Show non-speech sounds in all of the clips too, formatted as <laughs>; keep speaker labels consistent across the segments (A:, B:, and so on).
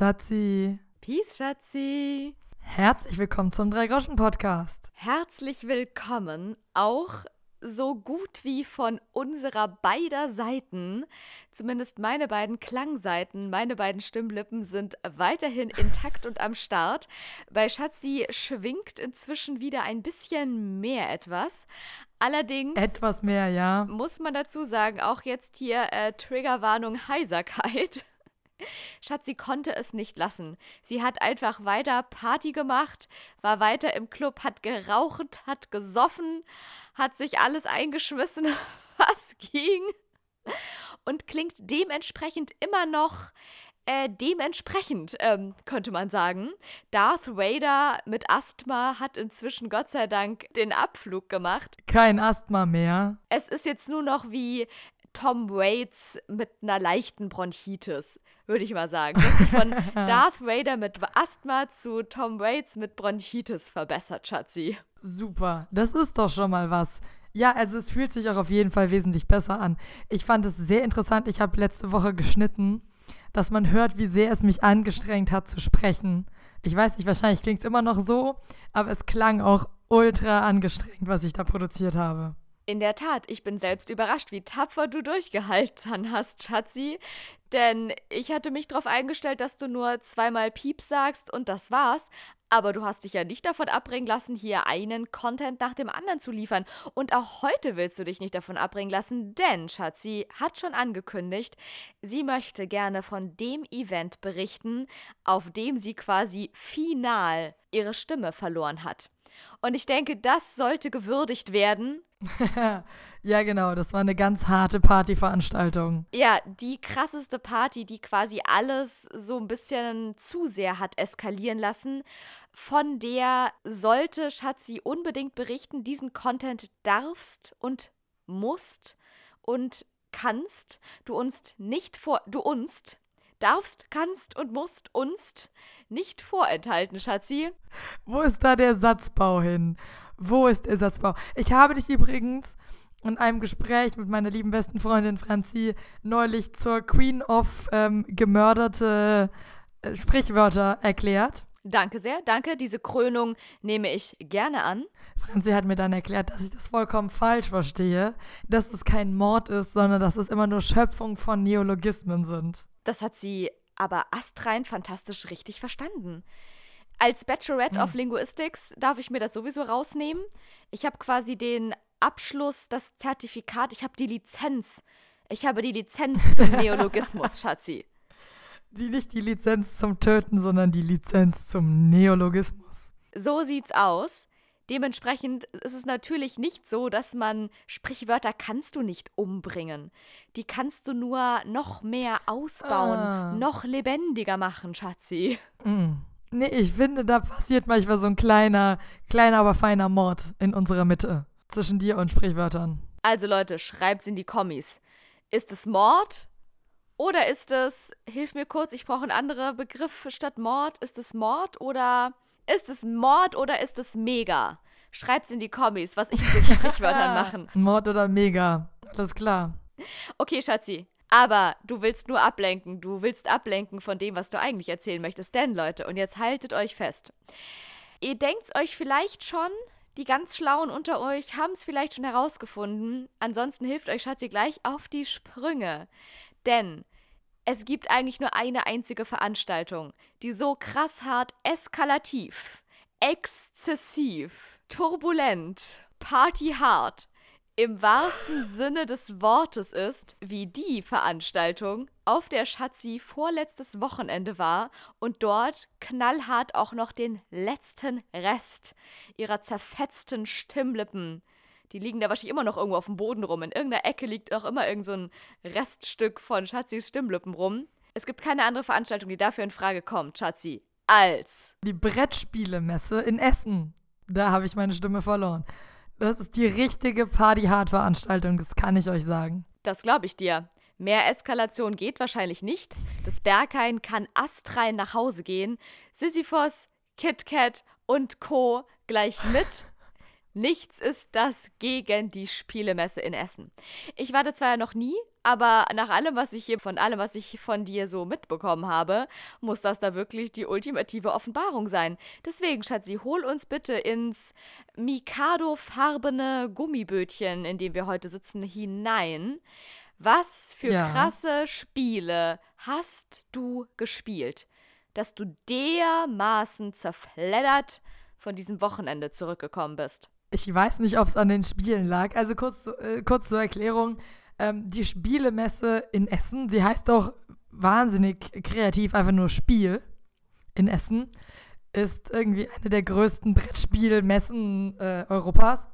A: Schatzi.
B: Peace, Schatzi.
A: Herzlich willkommen zum Drei-Groschen-Podcast.
B: Herzlich willkommen auch so gut wie von unserer beider Seiten, zumindest meine beiden Klangseiten, meine beiden Stimmlippen sind weiterhin intakt und am Start. Bei Schatzi schwingt inzwischen wieder ein bisschen mehr etwas. Allerdings.
A: Etwas mehr, ja.
B: Muss man dazu sagen, auch jetzt hier äh, Triggerwarnung Heiserkeit. Schatzi konnte es nicht lassen. Sie hat einfach weiter Party gemacht, war weiter im Club, hat geraucht, hat gesoffen, hat sich alles eingeschmissen, <laughs> was ging. Und klingt dementsprechend immer noch äh, dementsprechend, ähm, könnte man sagen. Darth Vader mit Asthma hat inzwischen Gott sei Dank den Abflug gemacht.
A: Kein Asthma mehr.
B: Es ist jetzt nur noch wie Tom Waits mit einer leichten Bronchitis, würde ich mal sagen. Das ist von <laughs> Darth Vader mit Asthma zu Tom Waits mit Bronchitis verbessert, Schatzi.
A: Super, das ist doch schon mal was. Ja, also es fühlt sich auch auf jeden Fall wesentlich besser an. Ich fand es sehr interessant. Ich habe letzte Woche geschnitten, dass man hört, wie sehr es mich angestrengt hat zu sprechen. Ich weiß nicht, wahrscheinlich klingt es immer noch so, aber es klang auch ultra angestrengt, was ich da produziert habe.
B: In der Tat, ich bin selbst überrascht, wie tapfer du durchgehalten hast, Schatzi. Denn ich hatte mich darauf eingestellt, dass du nur zweimal Piep sagst und das war's. Aber du hast dich ja nicht davon abbringen lassen, hier einen Content nach dem anderen zu liefern. Und auch heute willst du dich nicht davon abbringen lassen, denn Schatzi hat schon angekündigt, sie möchte gerne von dem Event berichten, auf dem sie quasi final ihre Stimme verloren hat. Und ich denke, das sollte gewürdigt werden. <laughs>
A: ja, genau, das war eine ganz harte Partyveranstaltung.
B: Ja, die krasseste Party, die quasi alles so ein bisschen zu sehr hat eskalieren lassen. Von der sollte Schatzi unbedingt berichten. Diesen Content darfst und musst und kannst du uns nicht vor du uns darfst, kannst und musst uns nicht vorenthalten, Schatzi.
A: Wo ist da der Satzbau hin? Wo ist der Satzbau? Ich habe dich übrigens in einem Gespräch mit meiner lieben besten Freundin Franzi neulich zur Queen of ähm, gemörderte äh, Sprichwörter erklärt.
B: Danke sehr, danke. Diese Krönung nehme ich gerne an.
A: Franzi hat mir dann erklärt, dass ich das vollkommen falsch verstehe, dass es kein Mord ist, sondern dass es immer nur Schöpfung von Neologismen sind.
B: Das hat sie aber astrein fantastisch richtig verstanden. Als Bachelorette mhm. of Linguistics darf ich mir das sowieso rausnehmen. Ich habe quasi den Abschluss, das Zertifikat, ich habe die Lizenz. Ich habe die Lizenz zum <laughs> Neologismus, Schatzi.
A: Die nicht die Lizenz zum Töten, sondern die Lizenz zum Neologismus.
B: So sieht's aus. Dementsprechend ist es natürlich nicht so, dass man Sprichwörter kannst du nicht umbringen. Die kannst du nur noch mehr ausbauen, ah. noch lebendiger machen, Schatzi.
A: Mm. Nee, ich finde, da passiert manchmal so ein kleiner, kleiner, aber feiner Mord in unserer Mitte zwischen dir und Sprichwörtern.
B: Also Leute, schreibt's in die Kommis. Ist es Mord? Oder ist es, hilf mir kurz, ich brauche einen anderen Begriff statt Mord. Ist es Mord oder ist es Mord oder ist es Mega? Schreibt's in die Kommis, was ich mit Sprichwörtern <laughs> machen.
A: Mord oder Mega. Alles klar.
B: Okay, Schatzi. Aber du willst nur ablenken. Du willst ablenken von dem, was du eigentlich erzählen möchtest. Denn, Leute, und jetzt haltet euch fest. Ihr denkt's euch vielleicht schon, die ganz Schlauen unter euch haben es vielleicht schon herausgefunden. Ansonsten hilft euch Schatzi gleich auf die Sprünge. Denn es gibt eigentlich nur eine einzige Veranstaltung, die so krass hart eskalativ, exzessiv, turbulent, partyhart im wahrsten Sinne des Wortes ist, wie die Veranstaltung, auf der Schatzi vorletztes Wochenende war und dort knallhart auch noch den letzten Rest ihrer zerfetzten Stimmlippen die liegen da wahrscheinlich immer noch irgendwo auf dem Boden rum. In irgendeiner Ecke liegt auch immer irgend so ein Reststück von Schatzis Stimmlippen rum. Es gibt keine andere Veranstaltung, die dafür in Frage kommt, Schatzi, als
A: die Brettspielemesse in Essen. Da habe ich meine Stimme verloren. Das ist die richtige Party-Hard-Veranstaltung, das kann ich euch sagen.
B: Das glaube ich dir. Mehr Eskalation geht wahrscheinlich nicht. Das Berghain kann astrein nach Hause gehen. Sisyphos, KitKat und Co. gleich mit. Nichts ist das gegen die Spielemesse in Essen. Ich war da zwar noch nie, aber nach allem, was ich hier von allem, was ich von dir so mitbekommen habe, muss das da wirklich die ultimative Offenbarung sein. Deswegen, Schatzi, hol uns bitte ins Mikado-farbene Gummibötchen, in dem wir heute sitzen, hinein. Was für
A: Ja.
B: krasse Spiele hast du gespielt, dass du dermaßen zerfleddert von diesem Wochenende zurückgekommen bist?
A: Ich weiß nicht, ob es an den Spielen lag. Also kurz, äh, kurz zur Erklärung. Ähm, die Spielemesse in Essen, sie heißt auch wahnsinnig kreativ, einfach nur Spiel in Essen, ist irgendwie eine der größten Brettspielmessen äh, Europas.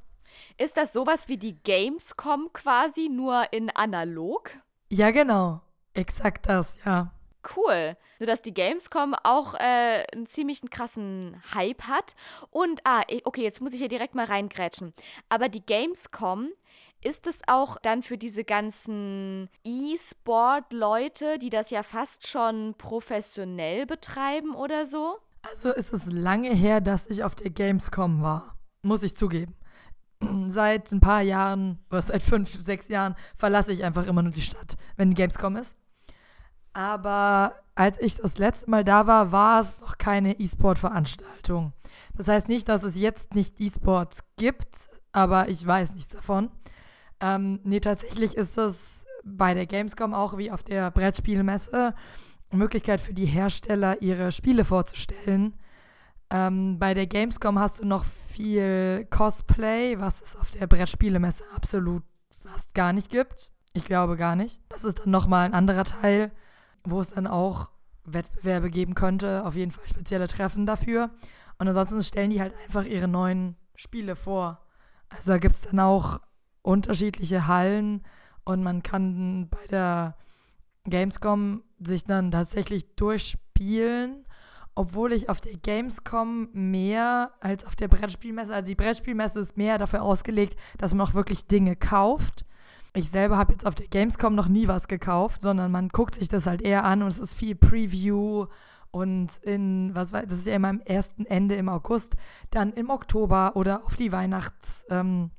B: Ist das sowas wie die Gamescom quasi, nur in analog?
A: Ja, genau. Exakt das, ja.
B: Cool. Nur, dass die Gamescom auch äh, einen ziemlich krassen Hype hat. Und, ah, okay, jetzt muss ich hier direkt mal reingrätschen. Aber die Gamescom, ist es auch dann für diese ganzen E-Sport-Leute, die das ja fast schon professionell betreiben oder so?
A: Also ist es lange her, dass ich auf der Gamescom war. Muss ich zugeben. <clears throat> Seit ein paar Jahren, oder seit fünf, sechs Jahren, verlasse ich einfach immer nur die Stadt, wenn die Gamescom ist. Aber als ich das letzte Mal da war, war es noch keine E-Sport-Veranstaltung. Das heißt nicht, dass es jetzt nicht E-Sports gibt, aber ich weiß nichts davon. Ähm, nee, tatsächlich ist es bei der Gamescom auch wie auf der Brettspielmesse eine Möglichkeit für die Hersteller, ihre Spiele vorzustellen. Ähm, bei der Gamescom hast du noch viel Cosplay, was es auf der Brettspielemesse absolut fast gar nicht gibt. Ich glaube gar nicht. Das ist dann nochmal ein anderer Teil, wo es dann auch Wettbewerbe geben könnte. Auf jeden Fall spezielle Treffen dafür. Und ansonsten stellen die halt einfach ihre neuen Spiele vor. Also da gibt es dann auch unterschiedliche Hallen und man kann bei der Gamescom sich dann tatsächlich durchspielen, obwohl ich auf der Gamescom mehr als auf der Brettspielmesse, also die Brettspielmesse ist mehr dafür ausgelegt, dass man auch wirklich Dinge kauft. Ich selber habe jetzt auf der Gamescom noch nie was gekauft, sondern man guckt sich das halt eher an und es ist viel Preview und in, was weiß das ist ja immer am ersten Ende im August, dann im Oktober oder auf die Weihnachts- ähm,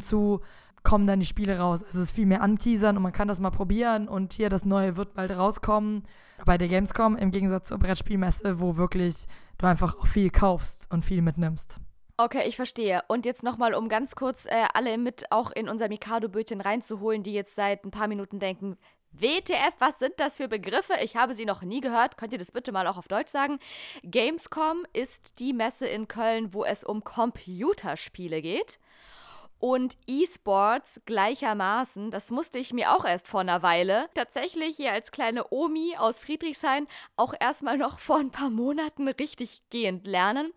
A: zu, kommen dann die Spiele raus. Also es ist viel mehr anteasern und man kann das mal probieren und hier das Neue wird bald rauskommen. Bei der Gamescom im Gegensatz zur Brettspielmesse, wo wirklich du einfach auch viel kaufst und viel mitnimmst.
B: Okay, ich verstehe. Und jetzt nochmal, um ganz kurz äh, alle mit auch in unser Mikado-Bötchen reinzuholen, die jetzt seit ein paar Minuten denken, WTF, was sind das für Begriffe? Ich habe sie noch nie gehört. Könnt ihr das bitte mal auch auf Deutsch sagen? Gamescom ist die Messe in Köln, wo es um Computerspiele geht. Und E-Sports gleichermaßen, das musste ich mir auch erst vor einer Weile, tatsächlich hier als kleine Omi aus Friedrichshain auch erstmal noch vor ein paar Monaten richtig gehend lernen,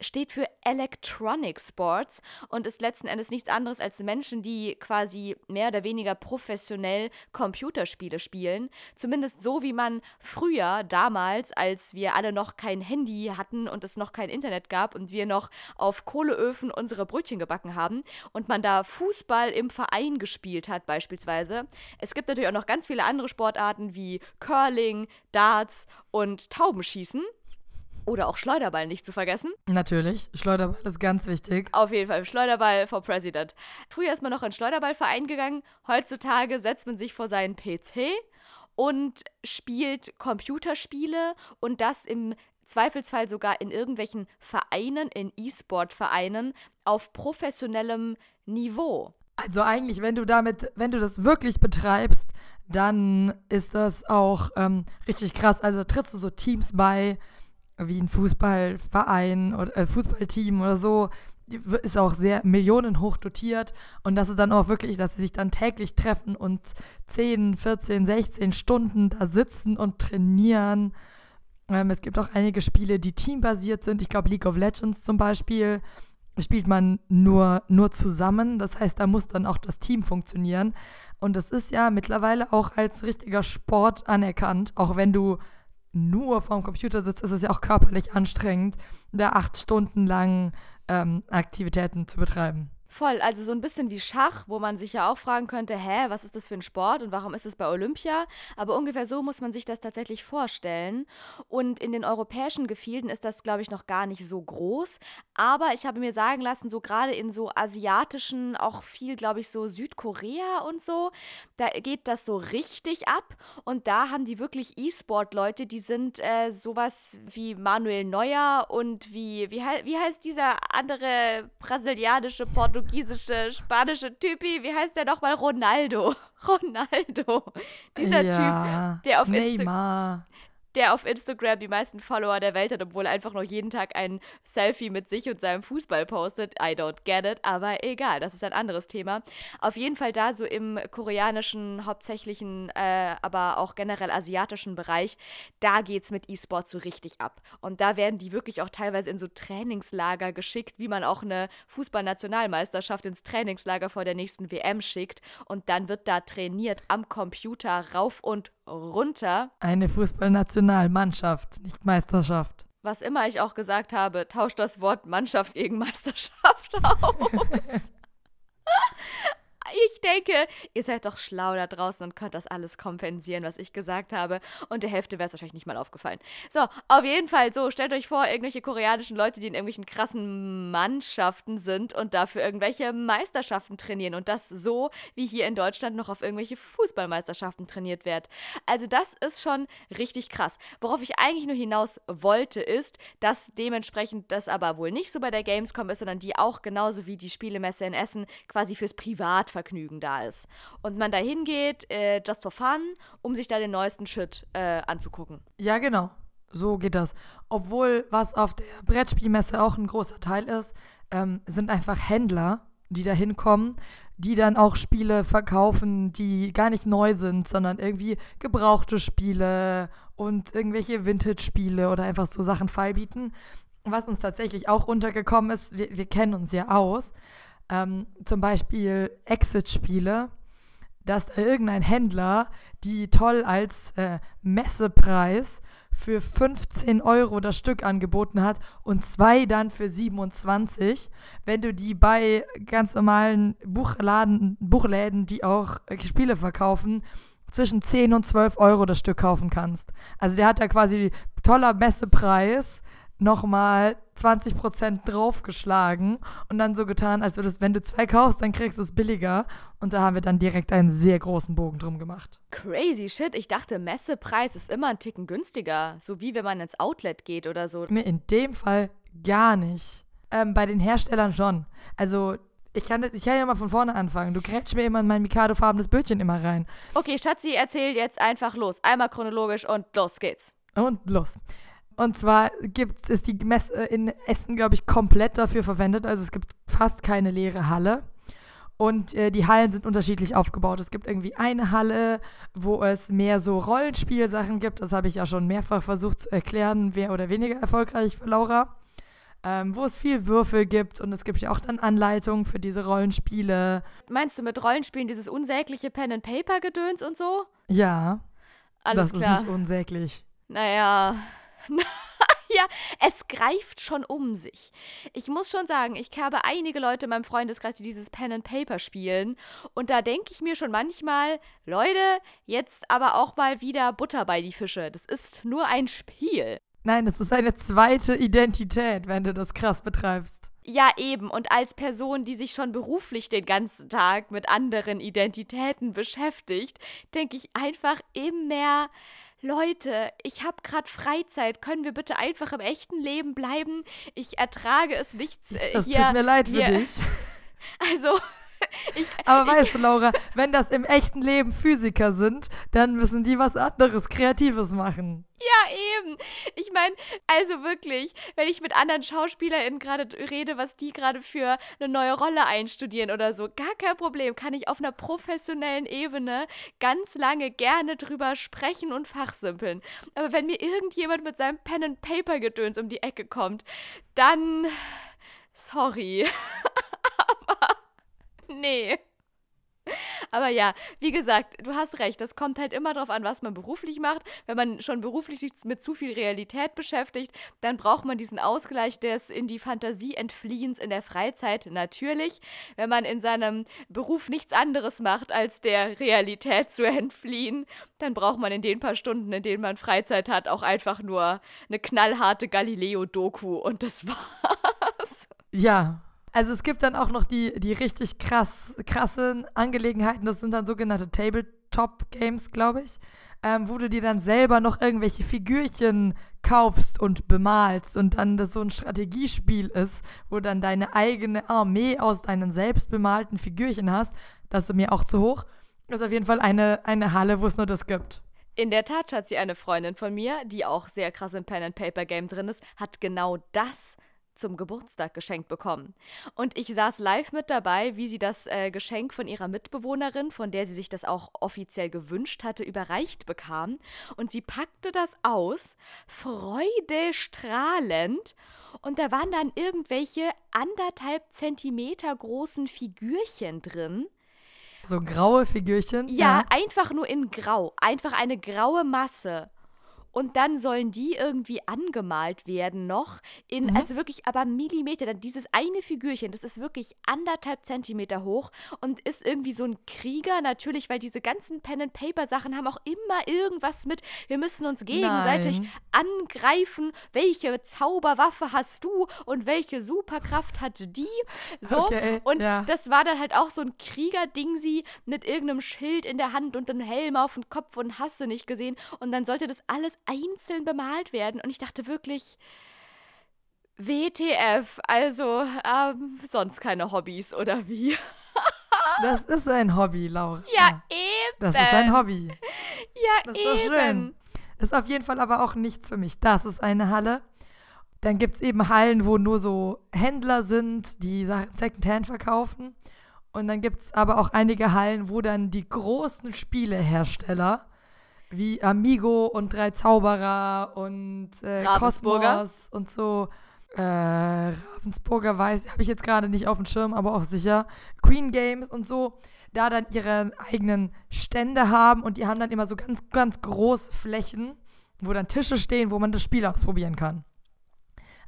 B: steht für Electronic Sports und ist letzten Endes nichts anderes als Menschen, die quasi mehr oder weniger professionell Computerspiele spielen. Zumindest so, wie man früher, damals, als wir alle noch kein Handy hatten und es noch kein Internet gab und wir noch auf Kohleöfen unsere Brötchen gebacken haben und man da Fußball im Verein gespielt hat beispielsweise. Es gibt natürlich auch noch ganz viele andere Sportarten wie Curling, Darts und Taubenschießen. Oder auch Schleuderball nicht zu vergessen.
A: Natürlich, Schleuderball ist ganz wichtig.
B: Auf jeden Fall, Schleuderball for President. Früher ist man noch in Schleuderballverein gegangen. Heutzutage setzt man sich vor seinen PC und spielt Computerspiele und das im Zweifelsfall sogar in irgendwelchen Vereinen, in E-Sport-Vereinen auf professionellem Niveau.
A: Also eigentlich, wenn du damit, wenn du das wirklich betreibst, dann ist das auch ähm, richtig krass. Also trittst du so Teams bei, wie ein Fußballverein oder äh, Fußballteam oder so, ist auch sehr millionenhoch dotiert und das ist dann auch wirklich, dass sie sich dann täglich treffen und 10, 14, 16 Stunden da sitzen und trainieren. Ähm, es gibt auch einige Spiele, die teambasiert sind. Ich glaube, League of Legends zum Beispiel spielt man nur, nur zusammen. Das heißt, da muss dann auch das Team funktionieren. Und das ist ja mittlerweile auch als richtiger Sport anerkannt. Auch wenn du nur vorm Computer sitzt, ist es ja auch körperlich anstrengend, da acht Stunden lang ähm, Aktivitäten zu betreiben.
B: Voll, also so ein bisschen wie Schach, wo man sich ja auch fragen könnte, hä, was ist das für ein Sport und warum ist es bei Olympia? Aber ungefähr so muss man sich das tatsächlich vorstellen. Und in den europäischen Gefilden ist das, glaube ich, noch gar nicht so groß. Aber ich habe mir sagen lassen, so gerade in so asiatischen, auch viel, glaube ich, so Südkorea und so, da geht das so richtig ab. Und da haben die wirklich E-Sport-Leute, die sind äh, sowas wie Manuel Neuer und wie, wie, wie heißt dieser andere brasilianische Portugiesische portugiesische, spanische Typi, wie heißt der nochmal? Ronaldo. <laughs> Ronaldo. Dieser ja, Typ, der auf Instagram der auf Instagram die meisten Follower der Welt hat, obwohl er einfach noch jeden Tag ein Selfie mit sich und seinem Fußball postet. I don't get it, aber egal, das ist ein anderes Thema. Auf jeden Fall da so im koreanischen, hauptsächlichen, äh, aber auch generell asiatischen Bereich, da geht's mit E-Sport so richtig ab. Und da werden die wirklich auch teilweise in so Trainingslager geschickt, wie man auch eine Fußballnationalmeisterschaft ins Trainingslager vor der nächsten WM schickt. Und dann wird da trainiert am Computer rauf und runter.
A: Eine Fußballnationalmannschaft, nicht Meisterschaft.
B: Was immer ich auch gesagt habe, tauscht das Wort Mannschaft gegen Meisterschaft <laughs> aus. Ich denke, ihr seid doch schlau da draußen und könnt das alles kompensieren, was ich gesagt habe. Und der Hälfte wäre es wahrscheinlich nicht mal aufgefallen. So, auf jeden Fall so, stellt euch vor, irgendwelche koreanischen Leute, die in irgendwelchen krassen Mannschaften sind und dafür irgendwelche Meisterschaften trainieren. Und das so, wie hier in Deutschland noch auf irgendwelche Fußballmeisterschaften trainiert wird. Also das ist schon richtig krass. Worauf ich eigentlich nur hinaus wollte, ist, dass dementsprechend das aber wohl nicht so bei der Gamescom ist, sondern die auch genauso wie die Spielemesse in Essen quasi fürs Privatverkehr Vergnügen da ist. Und man da hingeht, äh, just for fun, um sich da den neuesten Shit äh, anzugucken.
A: Ja, genau. So geht das. Obwohl, was auf der Brettspielmesse auch ein großer Teil ist, ähm, sind einfach Händler, die da hinkommen, die dann auch Spiele verkaufen, die gar nicht neu sind, sondern irgendwie gebrauchte Spiele und irgendwelche Vintage-Spiele oder einfach so Sachen feilbieten. Was uns tatsächlich auch untergekommen ist, wir, wir kennen uns ja aus, ähm, zum Beispiel Exit-Spiele, dass da irgendein Händler die toll als äh, Messepreis für 15 Euro das Stück angeboten hat und zwei dann für 27, wenn du die bei ganz normalen Buchladen, Buchläden, die auch äh, Spiele verkaufen, zwischen 10 und 12 Euro das Stück kaufen kannst. Also der hat da quasi toller Messepreis nochmal 20% draufgeschlagen und dann so getan, als würdest, wenn du zwei kaufst, dann kriegst du es billiger. Und da haben wir dann direkt einen sehr großen Bogen drum gemacht.
B: Crazy shit. Ich dachte, Messepreis ist immer ein Ticken günstiger. So wie wenn man ins Outlet geht oder so.
A: In dem Fall gar nicht. Ähm, bei den Herstellern schon. Also ich kann, das, ich kann ja mal von vorne anfangen. Du grätsch mir immer in mein Mikado-farbenes Bötchen immer rein.
B: Okay, Schatzi, erzähl jetzt einfach los. Einmal chronologisch und los geht's.
A: Und los. Und zwar gibt's, ist die Messe in Essen, glaube ich, komplett dafür verwendet. Also es gibt fast keine leere Halle. Und äh, die Hallen sind unterschiedlich aufgebaut. Es gibt irgendwie eine Halle, wo es mehr so Rollenspielsachen gibt. Das habe ich ja schon mehrfach versucht zu erklären, wer oder weniger erfolgreich für Laura. Ähm, wo es viel Würfel gibt und es gibt ja auch dann Anleitungen für diese Rollenspiele.
B: Meinst du mit Rollenspielen dieses unsägliche Pen-and-Paper-Gedöns und so?
A: Ja. Alles das klar. ist nicht unsäglich.
B: Naja, <laughs> ja, es greift schon um sich. Ich muss schon sagen, ich habe einige Leute in meinem Freundeskreis, die dieses Pen and Paper spielen. Und da denke ich mir schon manchmal, Leute, jetzt aber auch mal wieder Butter bei die Fische. Das ist nur ein Spiel.
A: Nein, es ist eine zweite Identität, wenn du das krass betreibst.
B: Ja, eben. Und als Person, die sich schon beruflich den ganzen Tag mit anderen Identitäten beschäftigt, denke ich einfach immer Leute, ich habe gerade Freizeit, können wir bitte einfach im echten Leben bleiben? Ich ertrage es nicht.
A: Äh, das hier, tut mir leid für dich. <laughs>
B: Also. <laughs>
A: Ich, Aber weißt du, Laura, wenn das im echten Leben Physiker sind, dann müssen die was anderes, Kreatives machen.
B: Ja, eben. Ich meine, also wirklich, wenn ich mit anderen SchauspielerInnen gerade rede, was die gerade für eine neue Rolle einstudieren oder so, gar kein Problem, kann ich auf einer professionellen Ebene ganz lange gerne drüber sprechen und fachsimpeln. Aber wenn mir irgendjemand mit seinem Pen-and-Paper-Gedöns um die Ecke kommt, dann. Sorry. <laughs> <laughs> Nee. Aber ja, wie gesagt, du hast recht. Das kommt halt immer darauf an, was man beruflich macht. Wenn man schon beruflich sich mit zu viel Realität beschäftigt, dann braucht man diesen Ausgleich des in die Fantasie entfliehens in der Freizeit. Natürlich, wenn man in seinem Beruf nichts anderes macht, als der Realität zu entfliehen, dann braucht man in den paar Stunden, in denen man Freizeit hat, auch einfach nur eine knallharte Galileo-Doku und das war's.
A: Ja, also es gibt dann auch noch die, die richtig krass, krassen Angelegenheiten, das sind dann sogenannte Tabletop-Games, glaube ich, ähm, wo du dir dann selber noch irgendwelche Figürchen kaufst und bemalst und dann das so ein Strategiespiel ist, wo dann deine eigene Armee aus deinen selbst bemalten Figürchen hast. Das ist mir auch zu hoch. Das ist auf jeden Fall eine, eine Halle, wo es nur das gibt.
B: In der Tat hat sie eine Freundin von mir, die auch sehr krass im Pen-and-Paper-Game drin ist, hat genau das zum Geburtstag geschenkt bekommen. Und ich saß live mit dabei, wie sie das äh, Geschenk von ihrer Mitbewohnerin, von der sie sich das auch offiziell gewünscht hatte, überreicht bekam. Und sie packte das aus, freudestrahlend. Und da waren dann irgendwelche anderthalb Zentimeter großen Figürchen drin.
A: So graue Figürchen?
B: Ja, ja, einfach nur in Grau. Einfach eine graue Masse und dann sollen die irgendwie angemalt werden noch in mhm. also wirklich aber Millimeter dann dieses eine Figürchen das ist wirklich anderthalb Zentimeter hoch und ist irgendwie so ein Krieger natürlich weil diese ganzen Pen and Paper Sachen haben auch immer irgendwas mit wir müssen uns gegenseitig Nein. angreifen welche Zauberwaffe hast du und welche Superkraft hat die so okay, und ja. das war dann halt auch so ein Krieger Ding sie mit irgendeinem Schild in der Hand und einem Helm auf dem Kopf und hast du nicht gesehen und dann sollte das alles einzeln bemalt werden. Und ich dachte wirklich, WTF, also ähm, sonst keine Hobbys oder wie? <laughs>
A: das ist ein Hobby, Laura.
B: Ja, eben.
A: Das ist ein Hobby.
B: Ja,
A: das
B: ist eben.
A: Doch schön. Ist auf jeden Fall aber auch nichts für mich. Das ist eine Halle. Dann gibt es eben Hallen, wo nur so Händler sind, die Sachen Secondhand verkaufen. Und dann gibt es aber auch einige Hallen, wo dann die großen Spielehersteller wie Amigo und Drei Zauberer und äh, Kosmos und so. Äh, Ravensburger weiß, habe ich jetzt gerade nicht auf dem Schirm, aber auch sicher. Queen Games und so, da dann ihre eigenen Stände haben und die haben dann immer so ganz, ganz große Flächen, wo dann Tische stehen, wo man das Spiel ausprobieren kann.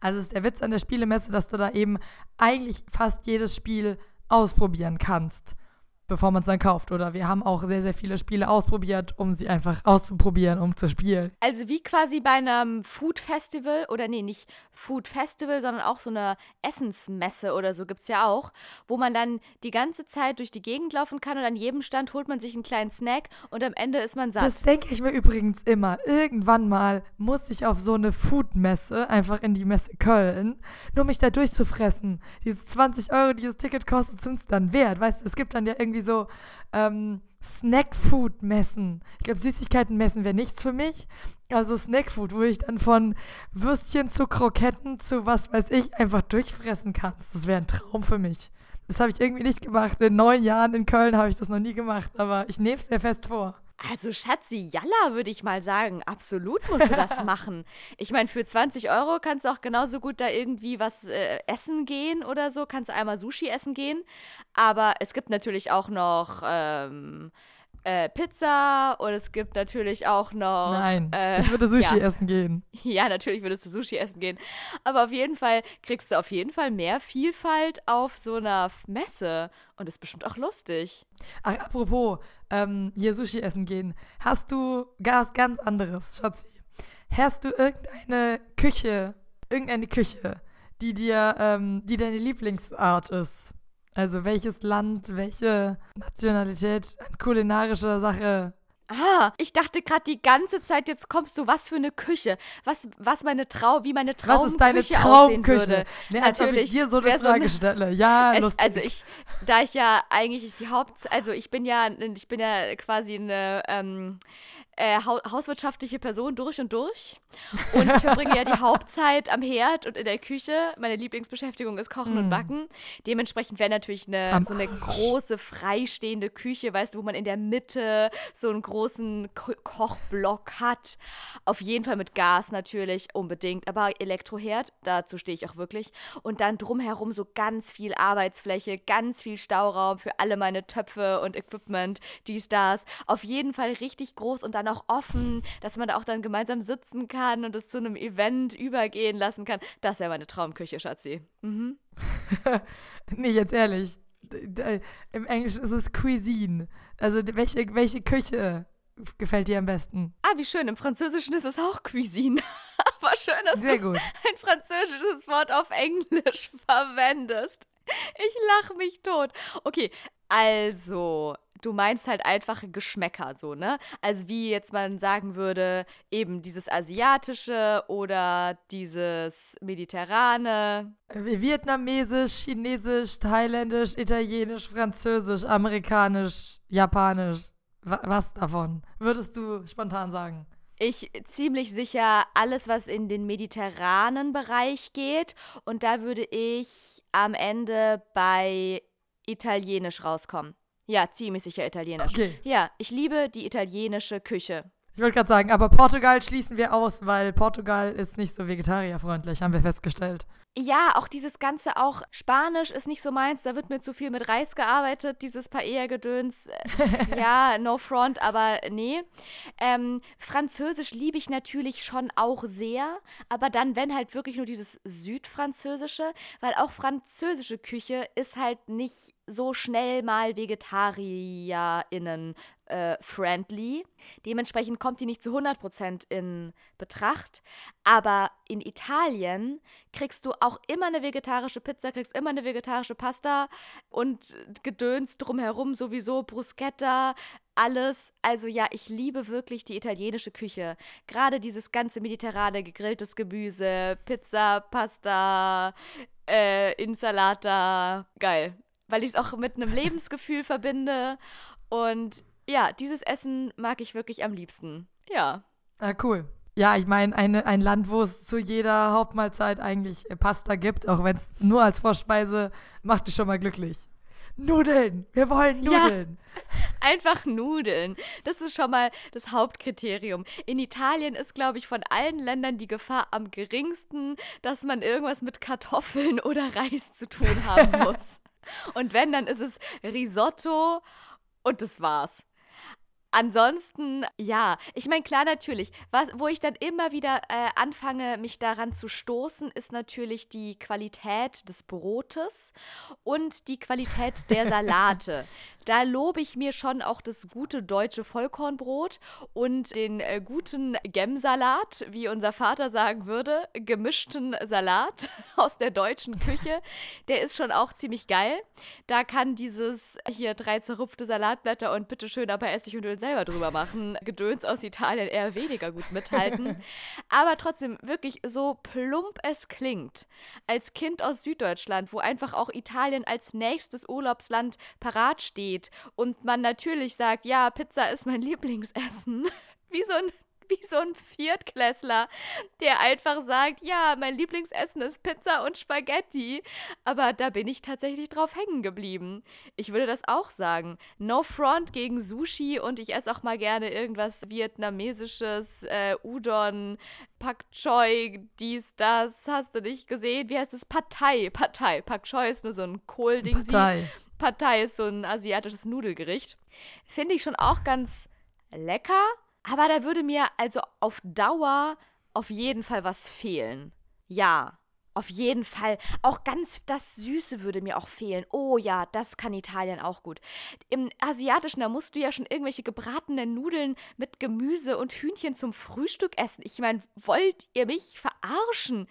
A: Also ist der Witz an der Spielemesse, dass du da eben eigentlich fast jedes Spiel ausprobieren kannst bevor man es dann kauft. Oder wir haben auch sehr, sehr viele Spiele ausprobiert, um sie einfach auszuprobieren, um zu spielen.
B: Also wie quasi bei einem Food Festival oder nee, nicht Food Festival, sondern auch so eine Essensmesse oder so gibt es ja auch, wo man dann die ganze Zeit durch die Gegend laufen kann und an jedem Stand holt man sich einen kleinen Snack und am Ende ist man satt.
A: Das denke ich mir übrigens immer. Irgendwann mal muss ich auf so eine Food-Messe, einfach in die Messe Köln, nur mich da durchzufressen. Diese 20 Euro, die das Ticket kostet, sind es dann wert. Weißt du, es gibt dann ja irgendwie irgendwie so ähm, Snackfood-Messen. Ich glaube, Süßigkeiten-Messen wäre nichts für mich. Also Snackfood, wo ich dann von Würstchen zu Kroketten zu was weiß ich einfach durchfressen kann. Das wäre ein Traum für mich. Das habe ich irgendwie nicht gemacht. In neun Jahren in Köln habe ich das noch nie gemacht, aber ich nehme es sehr fest vor.
B: Also Schatzi, Jalla würde ich mal sagen. Absolut musst du das <laughs> machen. Ich meine, für 20 Euro kannst du auch genauso gut da irgendwie was äh, essen gehen oder so. Kannst du einmal Sushi essen gehen. Aber es gibt natürlich auch noch ähm, äh, Pizza und es gibt natürlich auch noch.
A: Nein, äh, ich würde Sushi ja. essen gehen. <laughs>
B: Ja, natürlich würdest du Sushi essen gehen. Aber auf jeden Fall kriegst du auf jeden Fall mehr Vielfalt auf so einer Messe. Und ist bestimmt auch lustig.
A: Ach, apropos, ähm, hier Sushi essen gehen. Hast du was ganz anderes, Schatzi? Hast du irgendeine Küche, irgendeine Küche, die dir, ähm, die deine Lieblingsart ist? Also welches Land, welche Nationalität, kulinarische Sache
B: Ah, ich dachte gerade die ganze Zeit, jetzt kommst du, was für eine Küche, was, was meine Trau, wie meine Traumküche Was ist deine Traumküche?
A: Nee, als ob ich dir so eine Frage so stelle. Ja, <laughs> es, lustig.
B: Also ich, da ich ja eigentlich die Haupt, also ich bin ja, ich bin ja quasi eine, ähm, äh, ha hauswirtschaftliche Person durch und durch. Und ich verbringe ja die <laughs> Hauptzeit am Herd und in der Küche. Meine Lieblingsbeschäftigung ist Kochen mm. und Backen. Dementsprechend wäre natürlich eine, so eine große freistehende Küche, weißt du, wo man in der Mitte so einen großen Ko Kochblock hat. Auf jeden Fall mit Gas natürlich, unbedingt. Aber Elektroherd, dazu stehe ich auch wirklich. Und dann drumherum so ganz viel Arbeitsfläche, ganz viel Stauraum für alle meine Töpfe und Equipment, dies, das. Auf jeden Fall richtig groß und dann auch offen, dass man da auch dann gemeinsam sitzen kann und es zu einem Event übergehen lassen kann. Das wäre meine Traumküche, Schatzi. Mhm. <laughs>
A: nee, jetzt ehrlich. Im Englischen ist es Cuisine. Also welche, welche Küche gefällt dir am besten?
B: Ah, wie schön. Im Französischen ist es auch Cuisine. <laughs> Aber schön, dass
A: Sehr
B: du
A: gut.
B: ein französisches Wort auf Englisch <laughs> verwendest. <laughs> Ich lache mich tot. Okay, also, du meinst halt einfach Geschmäcker so, ne? Also wie jetzt man sagen würde, eben dieses asiatische oder dieses mediterrane.
A: Vietnamesisch, chinesisch, thailändisch, italienisch, französisch, amerikanisch, japanisch. Was davon würdest du spontan sagen?
B: Ich ziemlich sicher alles, was in den mediterranen Bereich geht. Und da würde ich am Ende bei Italienisch rauskommen. Ja, ziemlich sicher Italienisch.
A: Okay.
B: Ja, ich liebe die italienische Küche.
A: Ich wollte gerade sagen, aber Portugal schließen wir aus, weil Portugal ist nicht so vegetarierfreundlich, haben wir festgestellt.
B: Ja, auch dieses Ganze, auch Spanisch ist nicht so meins, da wird mir zu viel mit Reis gearbeitet, dieses Paella-Gedöns. <laughs> ja, no front, aber nee. Ähm, Französisch liebe ich natürlich schon auch sehr, aber dann, wenn halt wirklich nur dieses Südfranzösische, weil auch französische Küche ist halt nicht so schnell mal VegetarierInnen äh, friendly. Dementsprechend kommt die nicht zu 100% in Betracht. Aber in Italien kriegst du auch immer eine vegetarische Pizza, kriegst immer eine vegetarische Pasta und Gedöns drumherum sowieso, Bruschetta, alles. Also ja, ich liebe wirklich die italienische Küche. Gerade dieses ganze mediterrane, gegrilltes Gemüse, Pizza, Pasta, äh, Insalata. Geil. Weil ich es auch mit einem Lebensgefühl verbinde. Und ja, dieses Essen mag ich wirklich am liebsten. Ja.
A: Ah, cool. Ja, ich meine, ein Land, wo es zu jeder Hauptmahlzeit eigentlich äh, Pasta gibt, auch wenn es nur als Vorspeise, macht dich schon mal glücklich. Nudeln! Wir wollen Nudeln!
B: Ja, <laughs> einfach Nudeln. Das ist schon mal das Hauptkriterium. In Italien ist, glaube ich, von allen Ländern die Gefahr am geringsten, dass man irgendwas mit Kartoffeln <laughs> oder Reis zu tun haben <laughs> muss. Und wenn, dann ist es Risotto und das war's. Ansonsten, ja, ich meine, klar, natürlich. Was, wo ich dann immer wieder äh, anfange, mich daran zu stoßen, ist natürlich die Qualität des Brotes und die Qualität der <laughs> Salate. Da lobe ich mir schon auch das gute deutsche Vollkornbrot und den äh, guten Gemsalat, wie unser Vater sagen würde, gemischten Salat <laughs> aus der deutschen Küche. Der ist schon auch ziemlich geil. Da kann dieses hier drei zerrupfte Salatblätter und bitteschön aber Essig und Öl selber drüber machen, Gedöns aus Italien eher weniger gut mithalten. <laughs> aber trotzdem wirklich so plump es klingt, als Kind aus Süddeutschland, wo einfach auch Italien als nächstes Urlaubsland parat steht, geht und man natürlich sagt, ja, Pizza ist mein Lieblingsessen, <laughs> wie so ein wie so ein Viertklässler, der einfach sagt, ja, mein Lieblingsessen ist Pizza und Spaghetti. Aber da bin ich tatsächlich drauf hängen geblieben. Ich würde das auch sagen. No front gegen Sushi und ich esse auch mal gerne irgendwas vietnamesisches, äh, Udon, Pak Choi, dies, das, hast du nicht gesehen? Wie heißt es? Partei, Partei. Pak Choi ist nur so ein Kohlding.
A: Partei.
B: Partei ist so ein asiatisches Nudelgericht. Finde ich schon auch ganz lecker, aber da würde mir also auf Dauer auf jeden Fall was fehlen. Ja, auf jeden Fall. Auch ganz das Süße würde mir auch fehlen. Oh ja, das kann Italien auch gut. Im Asiatischen, da musst du ja schon irgendwelche gebratenen Nudeln mit Gemüse und Hühnchen zum Frühstück essen. Ich meine, wollt ihr mich verarschen?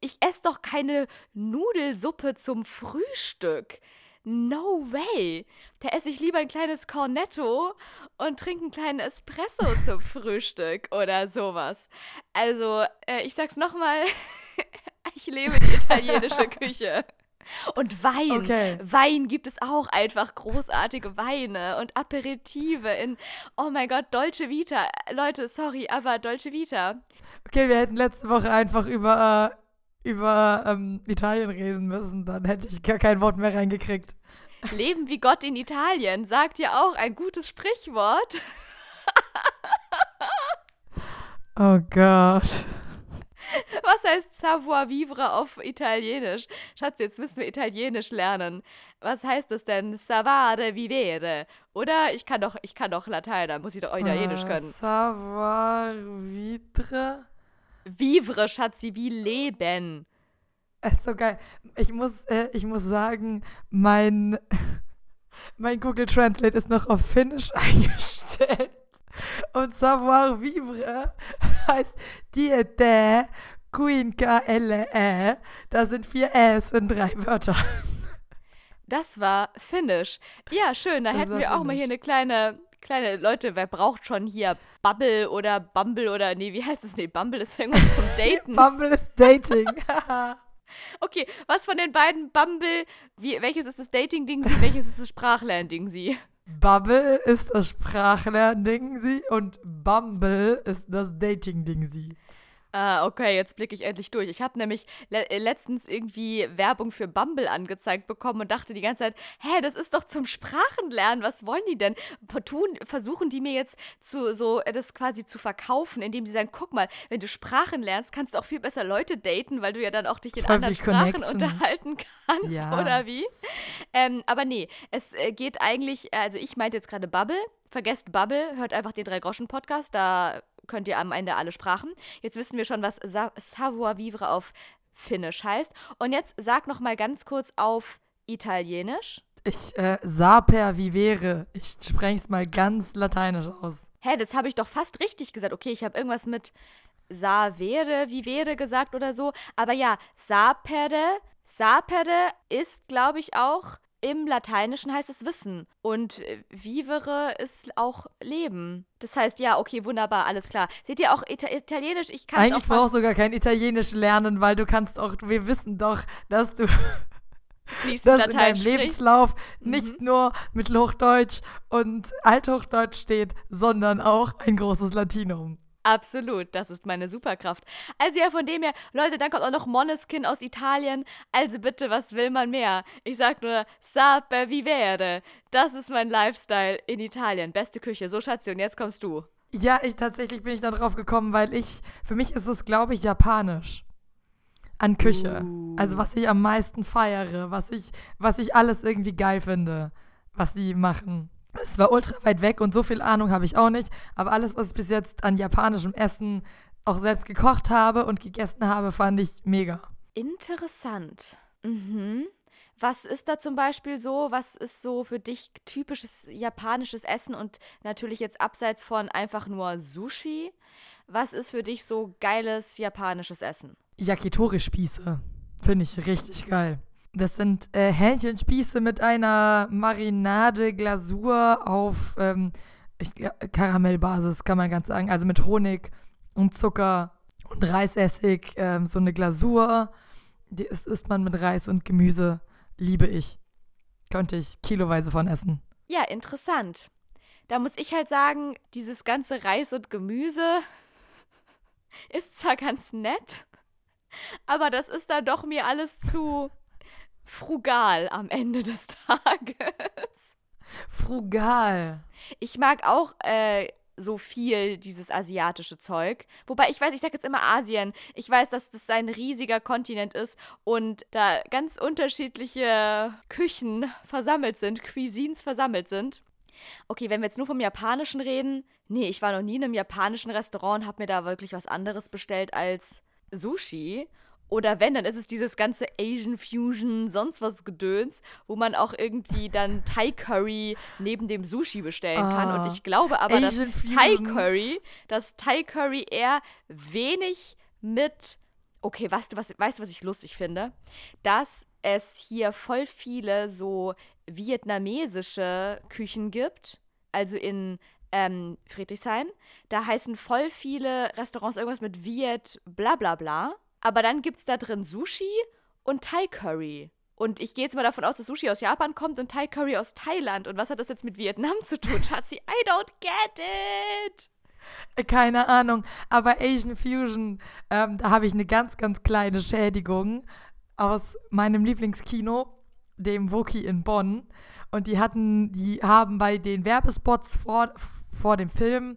B: Ich esse doch keine Nudelsuppe zum Frühstück. No way! Da esse ich lieber ein kleines Cornetto und trinke einen kleinen Espresso <laughs> zum Frühstück oder sowas. Also, äh, ich sag's nochmal, <laughs> ich lebe die italienische <laughs> Küche. Und Wein.
A: Okay.
B: Wein gibt es auch einfach großartige Weine und Aperitive in, oh mein Gott, Dolce Vita. Leute, sorry, aber Dolce Vita.
A: Okay, wir hätten letzte Woche einfach über, äh, über ähm, Italien reden müssen. Dann hätte ich gar kein Wort mehr reingekriegt.
B: Leben wie Gott in Italien, sagt ja auch ein gutes Sprichwort. <laughs>
A: Oh Gott.
B: Was heißt savoir vivre auf Italienisch? Schatz, jetzt müssen wir Italienisch lernen. Was heißt das denn? Savare vivere. Oder ich kann doch, ich kann doch Latein, da muss ich doch Italienisch
A: Äh,
B: können.
A: Savoir vivre.
B: Vivre, Schatzi, wie leben.
A: Ist so geil. Ich muss, äh, ich muss sagen, mein, <laughs> mein Google Translate ist noch auf Finnisch <laughs> eingestellt. Und savoir vivre <laughs> heißt diete quinca le. E. Da sind vier Äs in drei Wörtern.
B: Das war Finnisch. Ja, schön, da
A: Das
B: hätten wir auch mal hier eine kleine, kleine, Leute, wer braucht schon hier Bubble oder Bumble oder, nee, wie heißt es? Nee, Bumble ist irgendwas zum <laughs> Daten.
A: Bumble ist Dating. <laughs>
B: Okay, was von den beiden Bumble, wie, welches ist das Dating-Ding sie, welches ist das Sprachlern-Ding sie?
A: Bubble ist das Sprachlern-Ding sie und Bumble ist das Dating-Ding sie.
B: Ah, okay, jetzt blicke ich endlich durch. Ich habe nämlich le äh, letztens irgendwie Werbung für Bumble angezeigt bekommen und dachte die ganze Zeit, hä, das ist doch zum Sprachenlernen. Was wollen die denn? Tun, versuchen die mir jetzt zu so äh, das quasi zu verkaufen, indem sie sagen, guck mal, wenn du Sprachen lernst, kannst du auch viel besser Leute daten, weil du ja dann auch dich in
A: Voll
B: anderen Sprachen unterhalten kannst,
A: Ja.
B: oder wie? Ähm, aber nee, es äh, geht eigentlich, also ich meinte jetzt gerade Bubble. Vergesst Bubble, hört einfach den Drei-Groschen-Podcast, da könnt ihr am Ende alle Sprachen. Jetzt wissen wir schon, was Sa Savoir Vivre auf Finnisch heißt. Und jetzt sag noch mal ganz kurz auf Italienisch.
A: Ich, äh, saper vivere. Ich spreche es mal ganz lateinisch aus.
B: Hä, das habe ich doch fast richtig gesagt. Okay, ich habe irgendwas mit savere, vivere gesagt oder so. Aber ja, sapere, sapere ist, glaube ich, auch im Lateinischen heißt es Wissen. Und äh, vivere ist auch Leben. Das heißt, ja, okay, wunderbar, alles klar. Seht ihr auch Ita Italienisch? Ich kann es auch
A: Eigentlich brauchst du gar kein Italienisch lernen, weil du kannst auch, wir wissen doch, dass du <laughs>
B: fließend
A: das in deinem
B: sprichst.
A: Lebenslauf
B: Mhm.
A: nicht nur mit Hochdeutsch und Althochdeutsch steht, sondern auch ein großes Latinum.
B: Absolut, das ist meine Superkraft. Also ja, von dem her, Leute, dann kommt auch noch Moneskin aus Italien. Also bitte, was will man mehr? Ich sag nur, sape vivere. Das ist mein Lifestyle in Italien. Beste Küche. So, Schatzi, und jetzt kommst du.
A: Ja, ich tatsächlich bin ich da drauf gekommen, weil ich, für mich ist es, glaube ich, japanisch. An Küche. Also was ich am meisten feiere, was ich, was ich alles irgendwie geil finde, was sie machen. Es war ultra weit weg und so viel Ahnung habe ich auch nicht, aber alles, was ich bis jetzt an japanischem Essen auch selbst gekocht habe und gegessen habe, fand ich mega.
B: Interessant. Mhm. Was ist da zum Beispiel so? Was ist so für dich typisches japanisches Essen und natürlich jetzt abseits von einfach nur Sushi? Was ist für dich so geiles japanisches Essen?
A: Yakitori-Spieße. Finde ich richtig geil. Das sind äh, Hähnchenspieße mit einer Marinade-Glasur auf ähm, ich, Karamellbasis, kann man ganz sagen. Also mit Honig und Zucker und Reisessig, ähm, so eine Glasur. Die ist, isst man mit Reis und Gemüse. Liebe ich. Könnte ich kiloweise von essen.
B: Ja, interessant. Da muss ich halt sagen, dieses ganze Reis und Gemüse <laughs> ist zwar ganz nett, aber das ist dann doch mir alles zu frugal am Ende des <laughs> Tages.
A: Frugal.
B: Ich mag auch äh, so viel dieses asiatische Zeug. Wobei ich weiß, ich sage jetzt immer Asien. Ich weiß, dass das ein riesiger Kontinent ist und da ganz unterschiedliche Küchen versammelt sind, Cuisines versammelt sind. Okay, wenn wir jetzt nur vom Japanischen reden, nee, ich war noch nie in einem japanischen Restaurant und habe mir da wirklich was anderes bestellt als Sushi. Oder wenn, dann ist es dieses ganze Asian Fusion, sonst was Gedöns, wo man auch irgendwie dann <laughs> Thai Curry neben dem Sushi bestellen kann.
A: Ah,
B: Und ich glaube aber, dass
A: Asian
B: Thai
A: Fusion.
B: Curry, dass Thai Curry eher wenig mit. Okay, weißt du, was, weißt du, was ich lustig finde? Dass es hier voll viele so vietnamesische Küchen gibt. Also in ähm, Friedrichshain. Da heißen voll viele Restaurants irgendwas mit Viet, bla bla bla. Aber dann gibt es da drin Sushi und Thai Curry. Und ich gehe jetzt mal davon aus, dass Sushi aus Japan kommt und Thai Curry aus Thailand. Und was hat das jetzt mit Vietnam zu tun, Schatzi? I don't get it.
A: Keine Ahnung. Aber Asian Fusion, ähm, da habe ich eine ganz, ganz kleine Schädigung aus meinem Lieblingskino, dem Woki in Bonn. Und die hatten, die haben bei den Werbespots vor, vor dem Film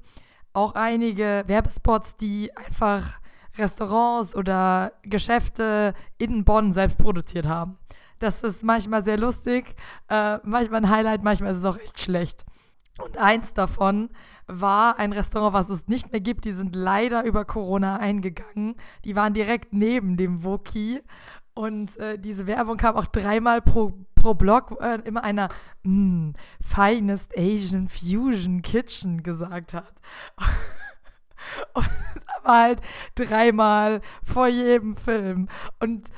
A: auch einige Werbespots, die einfach Restaurants oder Geschäfte in Bonn selbst produziert haben. Das ist manchmal sehr lustig, äh, manchmal ein Highlight, manchmal ist es auch echt schlecht. Und eins davon war ein Restaurant, was es nicht mehr gibt. Die sind leider über Corona eingegangen. Die waren direkt neben dem Woki. Und äh, diese Werbung kam auch dreimal pro, pro Blog, äh, immer einer mm, Finest Asian Fusion Kitchen gesagt hat. <laughs> <laughs> Und war halt dreimal vor jedem Film. Und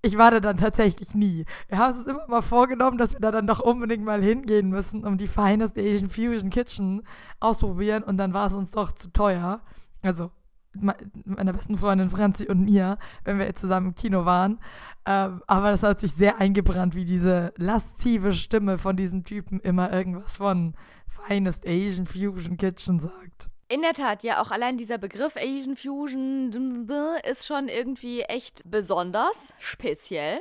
A: ich war da dann tatsächlich nie. Wir haben uns immer mal vorgenommen, dass wir da dann doch unbedingt mal hingehen müssen, um die Finest Asian Fusion Kitchen ausprobieren. Und dann war es uns doch zu teuer. Also meiner besten Freundin Franzi und mir, wenn wir jetzt zusammen im Kino waren. Ähm, aber das hat sich sehr eingebrannt, wie diese laszive Stimme von diesem Typen immer irgendwas von Finest Asian Fusion Kitchen sagt.
B: In der Tat, ja, auch allein dieser Begriff Asian Fusion ist schon irgendwie echt besonders, speziell.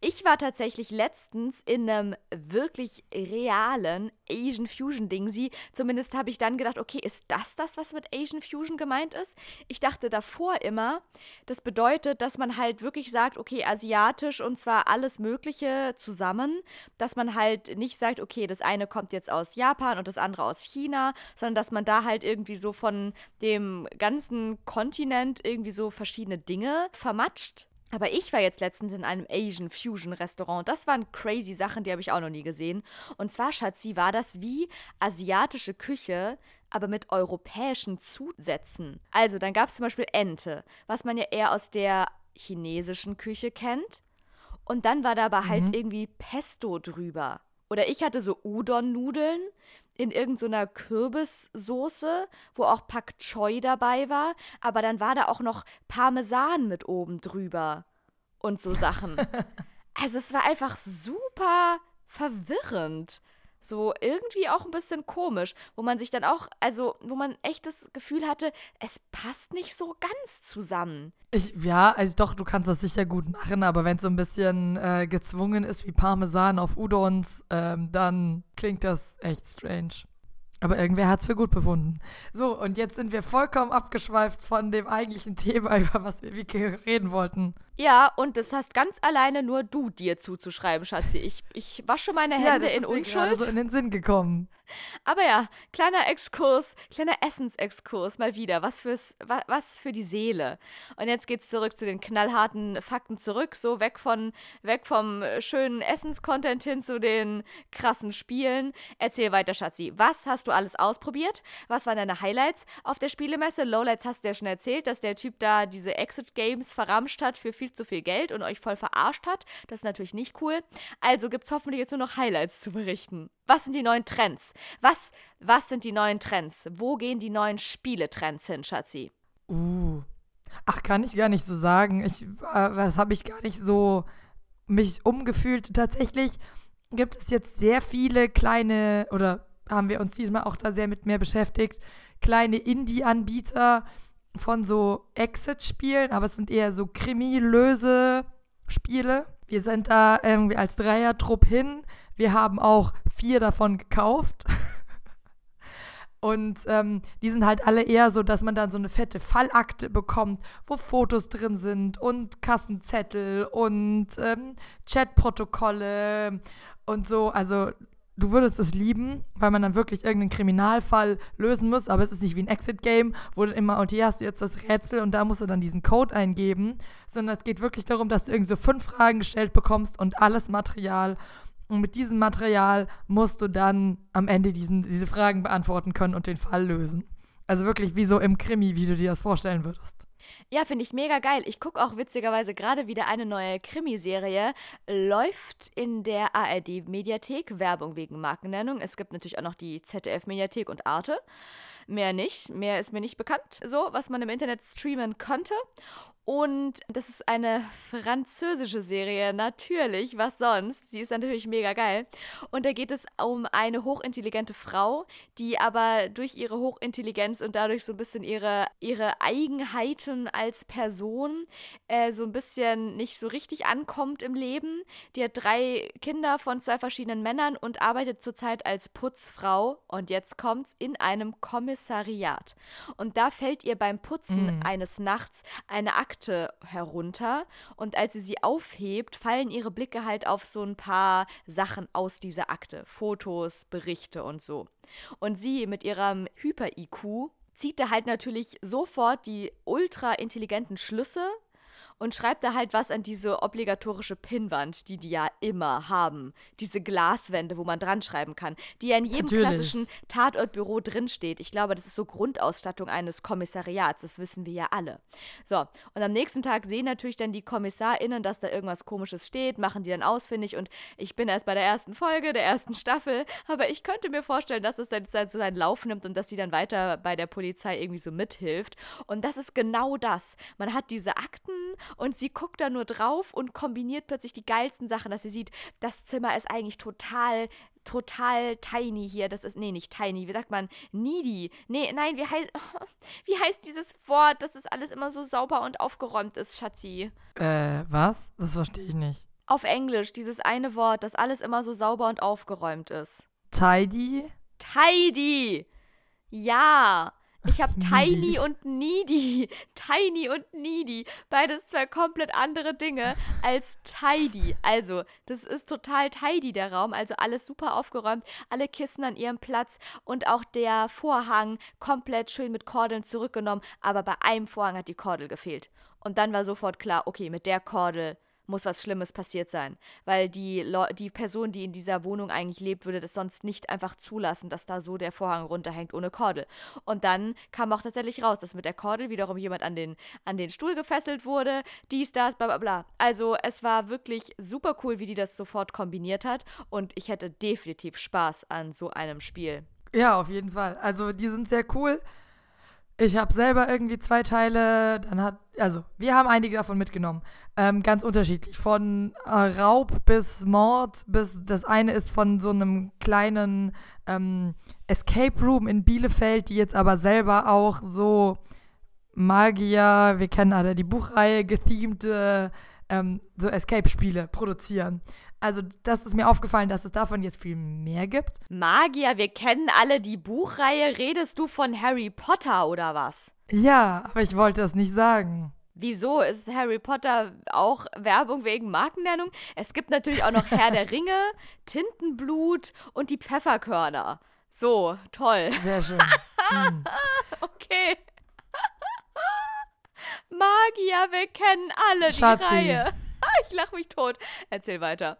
B: Ich war tatsächlich letztens in einem wirklich realen Asian Fusion Ding. Sie, zumindest habe ich dann gedacht, okay, ist das das, was mit Asian Fusion gemeint ist? Ich dachte davor immer, das bedeutet, dass man halt wirklich sagt, okay, asiatisch und zwar alles Mögliche zusammen, dass man halt nicht sagt, okay, das eine kommt jetzt aus Japan und das andere aus China, sondern dass man da halt irgendwie so von dem ganzen Kontinent irgendwie so verschiedene Dinge vermatscht aber ich war jetzt letztens in einem Asian Fusion Restaurant. Das waren crazy Sachen, die habe ich auch noch nie gesehen. Und zwar, Schatzi, war das wie asiatische Küche, aber mit europäischen Zusätzen. Also, dann gab es zum Beispiel Ente, was man ja eher aus der chinesischen Küche kennt. Und dann war da aber halt mhm. halt irgendwie Pesto drüber. Oder ich hatte so Udon-Nudeln in irgendeiner so Kürbissoße, wo auch Pak Choi dabei war, aber dann war da auch noch Parmesan mit oben drüber und so Sachen. <laughs> also es war einfach super verwirrend so irgendwie auch ein bisschen komisch, wo man sich dann auch, also wo man echt das Gefühl hatte, es passt nicht so ganz zusammen.
A: Ich, ja, also doch, du kannst das sicher gut machen, aber wenn es so ein bisschen äh, gezwungen ist wie Parmesan auf Udons, ähm, dann klingt das echt strange. Aber irgendwer hat es für gut befunden. So, und jetzt sind wir vollkommen abgeschweift von dem eigentlichen <laughs> Thema, über was wir reden wollten.
B: Ja, und das hast ganz alleine nur du dir zuzuschreiben, Schatzi. Ich, ich wasche meine Hände ja,
A: in
B: Unschuld.
A: Mir so in den Sinn gekommen.
B: Aber ja, kleiner Exkurs, kleiner Essensexkurs mal wieder. Was fürs, was, was für die Seele. Und jetzt geht's zurück zu den knallharten Fakten zurück, so weg von, weg vom schönen Essenscontent hin zu den krassen Spielen. Erzähl weiter, Schatzi. Was hast du alles ausprobiert? Was waren deine Highlights auf der Spielemesse? Lowlights hast du ja schon erzählt, dass der Typ da diese Exit Games verramscht hat für viel zu viel Geld und euch voll verarscht hat. Das ist natürlich nicht cool. Also gibt es hoffentlich jetzt nur noch Highlights zu berichten. Was sind die neuen Trends? Was, was sind die neuen Trends? Wo gehen die neuen Spieletrends hin, Schatzi?
A: Uh. Ach, kann ich gar nicht so sagen. Ich, äh, das habe ich gar nicht so mich umgefühlt. Tatsächlich gibt es jetzt sehr viele kleine, oder haben wir uns diesmal auch da sehr mit mehr beschäftigt, kleine Indie-Anbieter, von so Exit-Spielen, aber es sind eher so Krimi-Löse Spiele. Wir sind da irgendwie als Dreier-Trupp hin. Wir haben auch vier davon gekauft. <laughs> Und ähm, die sind halt alle eher so, dass man dann so eine fette Fallakte bekommt, wo Fotos drin sind und Kassenzettel und ähm, Chatprotokolle und so. Also du würdest es lieben, weil man dann wirklich irgendeinen Kriminalfall lösen muss, aber es ist nicht wie ein Exit-Game, wo du immer, und hier hast du jetzt das Rätsel und da musst du dann diesen Code eingeben, sondern es geht wirklich darum, dass du irgendwie so fünf Fragen gestellt bekommst und alles Material. Und mit diesem Material musst du dann am Ende diesen, diese Fragen beantworten können und den Fall lösen. Also wirklich wie so im Krimi, wie du dir das vorstellen würdest.
B: Ja, finde ich mega geil. Ich gucke auch witzigerweise gerade wieder eine neue Krimiserie. Läuft in der ARD-Mediathek. Werbung wegen Markennennung. Es gibt natürlich auch noch die ZDF-Mediathek und Arte. Mehr nicht. Mehr ist mir nicht bekannt, so, was man im Internet streamen könnte. Und das ist eine französische Serie, natürlich, was sonst. Sie ist natürlich mega geil. Und da geht es um eine hochintelligente Frau, die aber durch ihre Hochintelligenz und dadurch so ein bisschen ihre, ihre Eigenheiten als Person äh, so ein bisschen nicht so richtig ankommt im Leben. Die hat drei Kinder von zwei verschiedenen Männern und arbeitet zurzeit als Putzfrau. Und jetzt kommt's in einem Kommissariat. Und da fällt ihr beim Putzen
A: Mm.
B: eines Nachts eine Akte herunter und als sie sie aufhebt, fallen ihre Blicke halt auf so ein paar Sachen aus dieser Akte, Fotos, Berichte und so. Und sie mit ihrem Hyper-IQ zieht da halt natürlich sofort die ultra intelligenten Schlüsse und schreibt da halt was an diese obligatorische Pinnwand, die die ja immer haben. Diese Glaswände, wo man dran schreiben kann, die ja in jedem
A: Natürlich.
B: klassischen Tatortbüro drinsteht. Ich glaube, das ist so Grundausstattung eines Kommissariats, das wissen wir ja alle. So, und am nächsten Tag sehen natürlich dann die KommissarInnen, dass da irgendwas Komisches steht, machen die dann ausfindig und ich bin erst bei der ersten Folge, der ersten Staffel, aber ich könnte mir vorstellen, dass es dann so seinen Lauf nimmt und dass sie dann weiter bei der Polizei irgendwie so mithilft. Und das ist genau das. Man hat diese Akten und sie guckt da nur drauf und kombiniert plötzlich die geilsten Sachen, dass sie sieht, das Zimmer ist eigentlich total total tiny hier. Das ist nee, nicht tiny, wie sagt man? Needy. Nee, nein, wie heißt <laughs> wie heißt dieses Wort, dass das alles immer so sauber und aufgeräumt ist, Schatzi?
A: Äh, was? Das verstehe ich nicht.
B: Auf Englisch dieses eine Wort, dass alles immer so sauber und aufgeräumt ist.
A: Tidy?
B: Tidy. Ja. Ich habe. <laughs> Tiny und Needy. <laughs> Tiny und Needy. Beides zwei komplett andere Dinge als Tidy. Also, das ist total tidy, der Raum. Also alles super aufgeräumt. Alle Kissen an ihrem Platz und auch der Vorhang komplett schön mit Kordeln zurückgenommen. Aber bei einem Vorhang hat die Kordel gefehlt. Und dann war sofort klar, okay, mit der Kordel muss was Schlimmes passiert sein. Weil die, die Person, die in dieser Wohnung eigentlich lebt, würde das sonst nicht einfach zulassen, dass da so der Vorhang runterhängt ohne Kordel. Und dann kam auch tatsächlich raus, dass mit der Kordel wiederum jemand an den, an den Stuhl gefesselt wurde, dies, das, bla bla bla. Also es war wirklich super cool, wie die das sofort kombiniert hat. Und ich hätte definitiv Spaß an so einem Spiel.
A: Ja, auf jeden Fall. Also die sind sehr cool. Ich habe selber irgendwie zwei Teile, dann hat, also wir haben einige davon mitgenommen. Ähm, ganz unterschiedlich. Von äh, Raub bis Mord, bis das eine ist von so einem kleinen ähm, Escape Room in Bielefeld, die jetzt aber selber auch so Magier, wir kennen alle die Buchreihe, gethemte ähm, so Escape-Spiele produzieren. Also das ist mir aufgefallen, dass es davon jetzt viel mehr gibt.
B: Magier, wir kennen alle die Buchreihe. Redest du von Harry Potter oder was?
A: Ja, aber ich wollte das nicht sagen.
B: Wieso ist Harry Potter auch Werbung wegen Markennennung? Es gibt natürlich auch noch Herr der <laughs> Ringe, Tintenblut und die Pfefferkörner. So, toll.
A: Sehr schön. <laughs> Hm.
B: Okay. Magier, wir kennen alle die
A: Schatzi.
B: Reihe. <laughs> Ich lach mich tot. Erzähl weiter.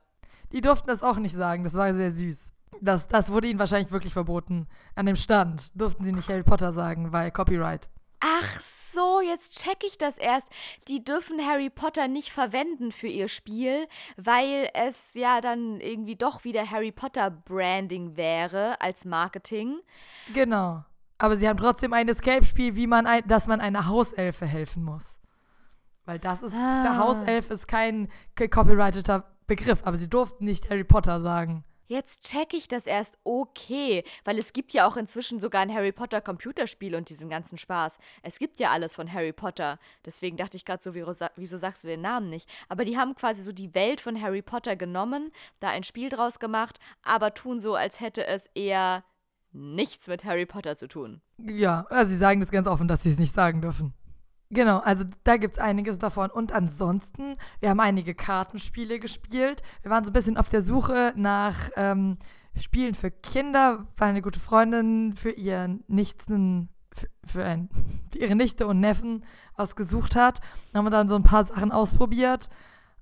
A: Die durften das auch nicht sagen, das war sehr süß. Das, das wurde ihnen wahrscheinlich wirklich verboten. An dem Stand durften sie nicht Harry Potter sagen, weil Copyright.
B: Ach so, jetzt check ich das erst. Die dürfen Harry Potter nicht verwenden für ihr Spiel, weil es ja dann irgendwie doch wieder Harry Potter Branding wäre als Marketing.
A: Genau. Aber sie haben trotzdem ein Escape-Spiel, wie man ein, dass man einer Hauselfe helfen muss. Weil das ist,
B: Ah.
A: der Hauself ist kein ke- copyrighteter Begriff, aber sie durften nicht Harry Potter sagen.
B: Jetzt check ich das erst. Okay, weil es gibt ja auch inzwischen sogar ein Harry Potter Computerspiel und diesen ganzen Spaß. Es gibt ja alles von Harry Potter. Deswegen dachte ich gerade so, wieso, sa- wieso sagst du den Namen nicht? Aber die haben quasi so die Welt von Harry Potter genommen, da ein Spiel draus gemacht, aber tun so, als hätte es eher nichts mit Harry Potter zu tun.
A: Ja, also sie sagen das ganz offen, dass sie es nicht sagen dürfen. Genau, also da gibt es einiges davon. Und ansonsten, wir haben einige Kartenspiele gespielt. Wir waren so ein bisschen auf der Suche nach ähm, Spielen für Kinder, weil eine gute Freundin für ihren Nichten, für, für, ein, <laughs> für ihre Nichte und Neffen was gesucht hat. Da haben wir dann so ein paar Sachen ausprobiert.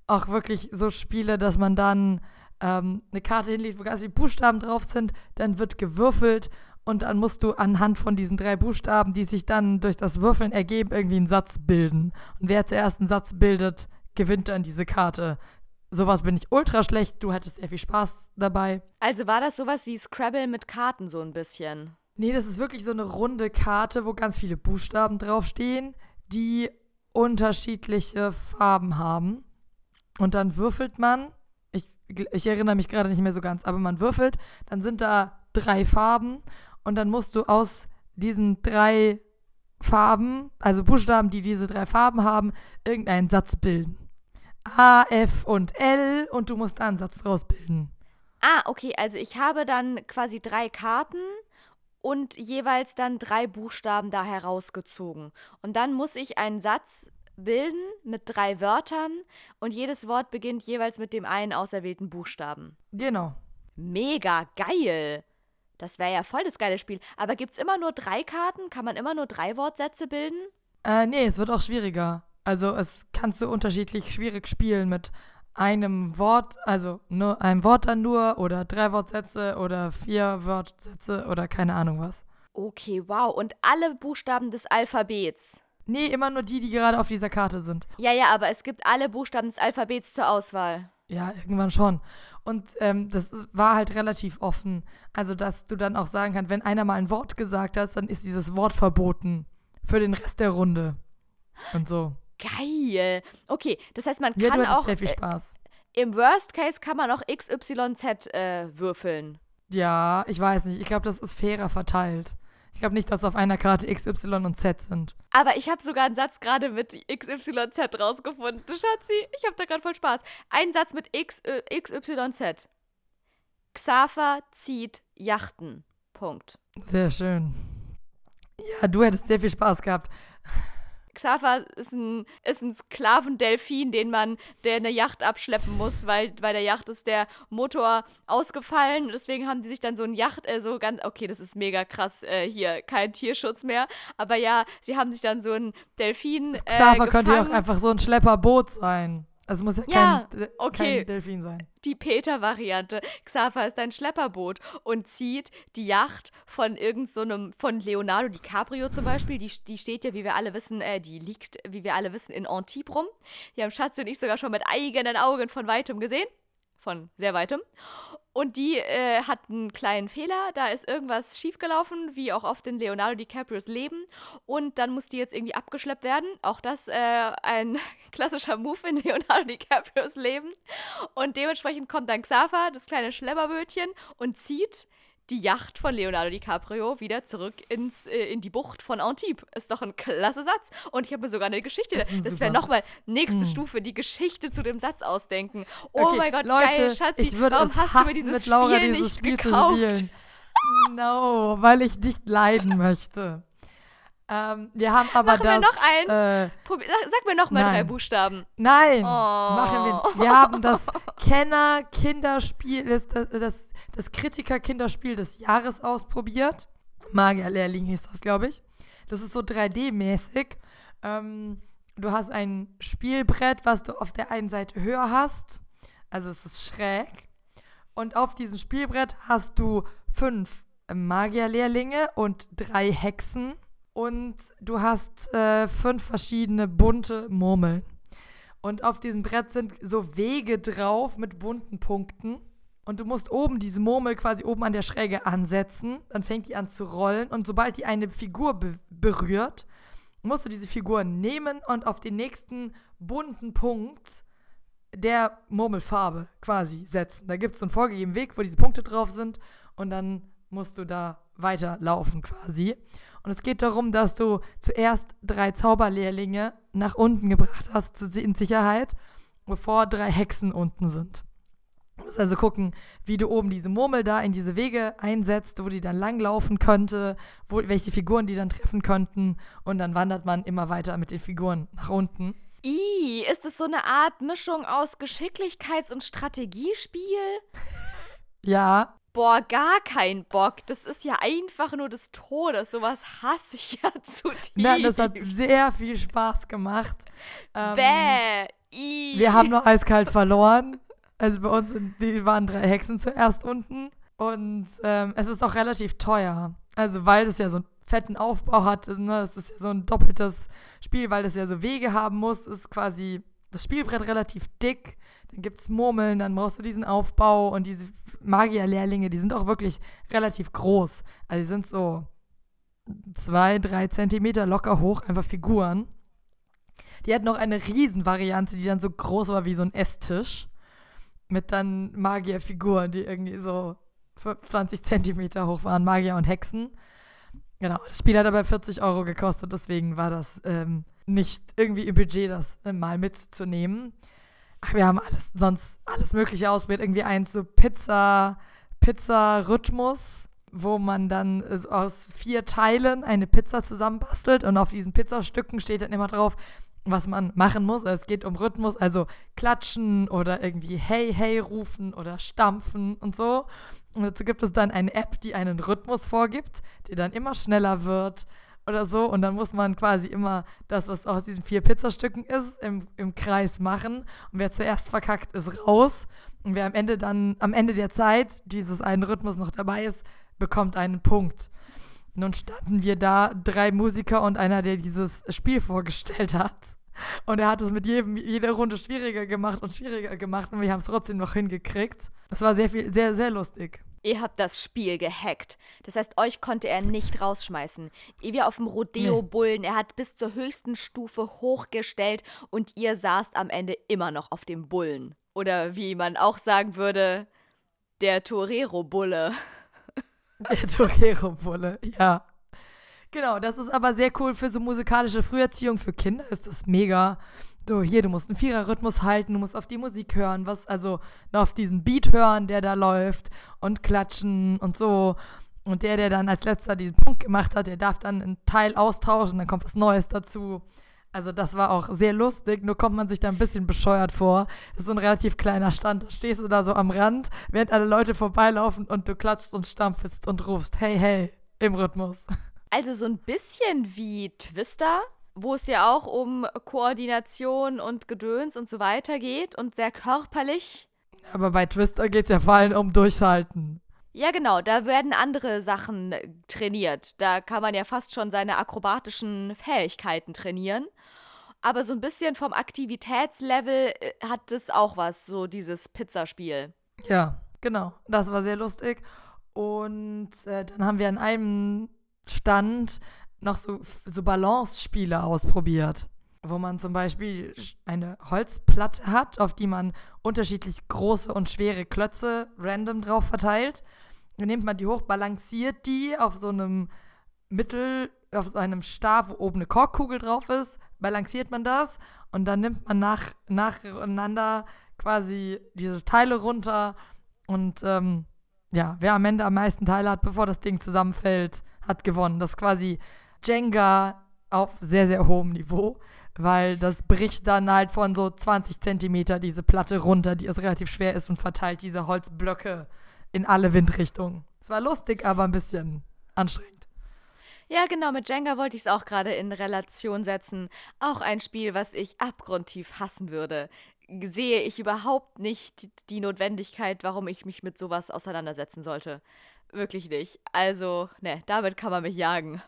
A: Auch wirklich so Spiele, dass man dann ähm, eine Karte hinlegt, wo ganz viele Buchstaben drauf sind, dann wird gewürfelt und dann musst du anhand von diesen drei Buchstaben, die sich dann durch das Würfeln ergeben, irgendwie einen Satz bilden. Und wer zuerst einen Satz bildet, gewinnt dann diese Karte. Sowas bin ich ultra schlecht. Du hattest sehr viel Spaß dabei.
B: Also war das sowas wie Scrabble mit Karten so ein bisschen?
A: Nee, das ist wirklich so eine runde Karte, wo ganz viele Buchstaben draufstehen, die unterschiedliche Farben haben. Und dann würfelt man, ich, ich erinnere mich gerade nicht mehr so ganz, aber man würfelt, dann sind da drei Farben und dann musst du aus diesen drei Farben, also Buchstaben, die diese drei Farben haben, irgendeinen Satz bilden. A, F und L und du musst da einen Satz draus bilden.
B: Ah, okay, also ich habe dann quasi drei Karten und jeweils dann drei Buchstaben da herausgezogen. Und dann muss ich einen Satz bilden mit drei Wörtern und jedes Wort beginnt jeweils mit dem einen auserwählten Buchstaben.
A: Genau.
B: Mega geil. Das wäre ja voll das geile Spiel. Aber gibt es immer nur drei Karten? Kann man immer nur drei Wortsätze bilden?
A: Äh, nee, es wird auch schwieriger. Also es kannst du unterschiedlich schwierig spielen mit einem Wort, also nur einem Wort dann nur oder drei Wortsätze oder vier Wortsätze oder keine Ahnung was.
B: Okay, wow. Und alle Buchstaben des Alphabets.
A: Nee, immer nur die, die gerade auf dieser Karte sind.
B: Ja, ja, aber es gibt alle Buchstaben des Alphabets zur Auswahl.
A: Ja, irgendwann schon. Und ähm, das war halt relativ offen. Also, dass du dann auch sagen kannst, wenn einer mal ein Wort gesagt hast, dann ist dieses Wort verboten. Für den Rest der Runde. Und so.
B: Geil. Okay, das heißt, man
A: Ja,
B: kann auch.
A: sehr viel
B: äh,
A: Spaß.
B: Im Worst Case kann man auch XYZ äh, würfeln.
A: Ja, ich weiß nicht. Ich glaube, das ist fairer verteilt. Ich glaube nicht, dass auf einer Karte X, Y und Z sind.
B: Aber ich habe sogar einen Satz gerade mit XYZ rausgefunden. Schatzi, ich habe da gerade voll Spaß. Ein Satz mit X, äh, XYZ. Xaver zieht Yachten. Punkt.
A: Sehr schön. Ja, du hättest sehr viel Spaß gehabt.
B: Xaver ist ein, ist ein Sklavendelfin, den man, der eine Yacht abschleppen muss, weil bei der Yacht ist der Motor ausgefallen. Deswegen haben die sich dann so ein Yacht, äh, so ganz, okay, das ist mega krass, äh, hier kein Tierschutz mehr. Aber ja, sie haben sich dann so ein Delfin.
A: Das
B: Äh,
A: Xaver könnte ja auch einfach so ein Schlepperboot sein. Also muss ja,
B: Ja,
A: kein, De-
B: okay.
A: kein Delfin sein.
B: die Peter-Variante. Xaver ist ein Schlepperboot und zieht die Yacht von irgendeinem, von Leonardo DiCaprio zum Beispiel. Die, die steht ja, wie wir alle wissen, äh, die liegt, wie wir alle wissen, in Antibes rum. Die haben Schatz und ich sogar schon mit eigenen Augen von weitem gesehen. Von sehr weitem. Und die äh, hat einen kleinen Fehler. Da ist irgendwas schiefgelaufen, wie auch oft in Leonardo DiCaprios Leben. Und dann muss die jetzt irgendwie abgeschleppt werden. Auch das äh, ein <laughs> klassischer Move in Leonardo DiCaprios Leben. Und dementsprechend kommt dann Xaver, das kleine Schlepperbötchen, und zieht die Yacht von Leonardo DiCaprio wieder zurück ins, äh, in die Bucht von Antibes. Ist doch ein klasse Satz. Und ich habe mir sogar eine Geschichte.
A: Das
B: Das wäre nochmal nächste
A: Mm.
B: Stufe, die Geschichte zu dem Satz ausdenken. Oh
A: Okay,
B: mein Gott,
A: Leute,
B: geil, Schatzi.
A: ich würde
B: warum
A: es
B: hast
A: hassen,
B: du mir dieses
A: mit Laura
B: Spiel
A: dieses
B: nicht
A: Spiel
B: gekauft?
A: zu spielen. No, weil ich nicht leiden möchte. Ähm, wir haben aber
B: Machen wir
A: das.
B: noch eins?
A: Äh,
B: Probier, sag, mir nochmal drei
A: Nein.
B: Buchstaben.
A: nein,
B: Oh.
A: machen wir nicht. Wir haben das <laughs> Kenner-Kinderspiel, das, das, das, das Kritiker-Kinderspiel des Jahres ausprobiert. Magierlehrling hieß das, glaube ich. Das ist so 3D-mäßig. Ähm, du hast ein Spielbrett, was du auf der einen Seite höher hast. Also es ist schräg. Und auf diesem Spielbrett hast du fünf Magierlehrlinge und drei Hexen. Und du hast äh, fünf verschiedene bunte Murmeln. Und auf diesem Brett sind so Wege drauf mit bunten Punkten. Und du musst oben diese Murmel quasi oben an der Schräge ansetzen. Dann fängt die an zu rollen. Und sobald die eine Figur be berührt, musst du diese Figur nehmen und auf den nächsten bunten Punkt der Murmelfarbe quasi setzen. Da gibt es so einen vorgegebenen Weg, wo diese Punkte drauf sind. Und dann musst du da weiterlaufen quasi. Und es geht darum, dass du zuerst drei Zauberlehrlinge nach unten gebracht hast, in Sicherheit, bevor drei Hexen unten sind. Du musst also gucken, wie du oben diese Murmel da in diese Wege einsetzt, wo die dann langlaufen könnte, wo, welche Figuren die dann treffen könnten. Und dann wandert man immer weiter mit den Figuren nach unten.
B: I, ist es so eine Art Mischung aus Geschicklichkeits- und Strategiespiel? <laughs>
A: Ja,
B: Boah, gar kein Bock. Das ist ja einfach nur des Todes. Sowas hasse ich ja <laughs> zutiefst.
A: nein, das hat sehr viel Spaß gemacht. Ähm,
B: Bäh. I.
A: Wir haben nur eiskalt verloren. Also bei uns die waren drei Hexen zuerst unten. Und ähm, es ist auch relativ teuer. Also weil das ja so einen fetten Aufbau hat. Ne, das ist ja so ein doppeltes Spiel, weil das ja so Wege haben muss. Ist quasi das Spielbrett relativ dick. Dann gibt es Murmeln, dann brauchst du diesen Aufbau. Und diese Magierlehrlinge, die sind auch wirklich relativ groß. Also die sind so zwei, drei Zentimeter locker hoch, einfach Figuren. Die hatten noch eine Riesenvariante, die dann so groß war wie so ein Esstisch. Mit dann Magierfiguren, die irgendwie so 20 Zentimeter hoch waren, Magier und Hexen. Genau, das Spiel hat aber 40 Euro gekostet, deswegen war das ähm, nicht irgendwie im Budget, das äh, mal mitzunehmen. Ach, wir haben alles, sonst alles Mögliche ausprobiert. Irgendwie eins so Pizza, Pizza-Rhythmus, wo man dann äh, aus vier Teilen eine Pizza zusammenbastelt und auf diesen Pizzastücken steht dann immer drauf, was man machen muss. Es geht um Rhythmus, also klatschen oder irgendwie hey, hey rufen oder stampfen und so. Und dazu gibt es dann eine App, die einen Rhythmus vorgibt, der dann immer schneller wird oder so. Und dann muss man quasi immer das, was aus diesen vier Pizzastücken ist, im, im Kreis machen. Und wer zuerst verkackt, ist raus. Und wer am Ende dann, am Ende der Zeit dieses einen Rhythmus noch dabei ist, bekommt einen Punkt. Nun standen wir da, drei Musiker und einer, der dieses Spiel vorgestellt hat. Und er hat es mit jedem, jeder Runde schwieriger gemacht und schwieriger gemacht und wir haben es trotzdem noch hingekriegt. Es war sehr viel, sehr, sehr lustig.
B: Ihr habt das Spiel gehackt. Das heißt, euch konnte er nicht rausschmeißen. Ihr wie auf dem Rodeo-Bullen. Er hat bis zur höchsten Stufe hochgestellt und ihr saßt am Ende immer noch auf dem Bullen. Oder wie man auch sagen würde, der Torero-Bulle. <laughs>
A: Der Torero-Bulle, ja. Genau, das ist aber sehr cool für so musikalische Früherziehung. Für Kinder ist das mega. So, hier, du musst einen Viererrhythmus halten, du musst auf die Musik hören, was, also auf diesen Beat hören, der da läuft und klatschen und so. Und der, der dann als letzter diesen Punkt gemacht hat, der darf dann einen Teil austauschen, dann kommt was Neues dazu. Also das war auch sehr lustig, nur kommt man sich da ein bisschen bescheuert vor. Das ist so ein relativ kleiner Stand. Da stehst du da so am Rand, während alle Leute vorbeilaufen und du klatschst und stampfst und rufst, hey, hey, im Rhythmus.
B: Also so ein bisschen wie Twister, wo es ja auch um Koordination und Gedöns und so weiter geht und sehr körperlich.
A: Aber bei Twister geht es ja vor allem um Durchhalten.
B: Ja, genau, da werden andere Sachen trainiert. Da kann man ja fast schon seine akrobatischen Fähigkeiten trainieren. Aber so ein bisschen vom Aktivitätslevel äh, hat es auch was, so dieses Pizzaspiel.
A: Ja, genau. Das war sehr lustig. Und äh, dann haben wir an einem Stand noch so, so Balance-Spiele ausprobiert, wo man zum Beispiel eine Holzplatte hat, auf die man unterschiedlich große und schwere Klötze random drauf verteilt. Dann nimmt man die hoch, balanciert die auf so einem Mittel, auf so einem Stab, wo oben eine Korkkugel drauf ist, balanciert man das und dann nimmt man nach, nacheinander quasi diese Teile runter und ähm, ja, wer am Ende am meisten Teile hat, bevor das Ding zusammenfällt, hat gewonnen. Das ist quasi Jenga auf sehr, sehr hohem Niveau, weil das bricht dann halt von so 20 Zentimeter diese Platte runter, die es relativ schwer ist und verteilt diese Holzblöcke in alle Windrichtungen. Es war lustig, aber ein bisschen anstrengend.
B: Ja, genau, mit Jenga wollte ich es auch gerade in Relation setzen. Auch ein Spiel, was ich abgrundtief hassen würde. Sehe ich überhaupt nicht die Notwendigkeit, warum ich mich mit sowas auseinandersetzen sollte. Wirklich nicht. Also, ne, damit kann man mich jagen.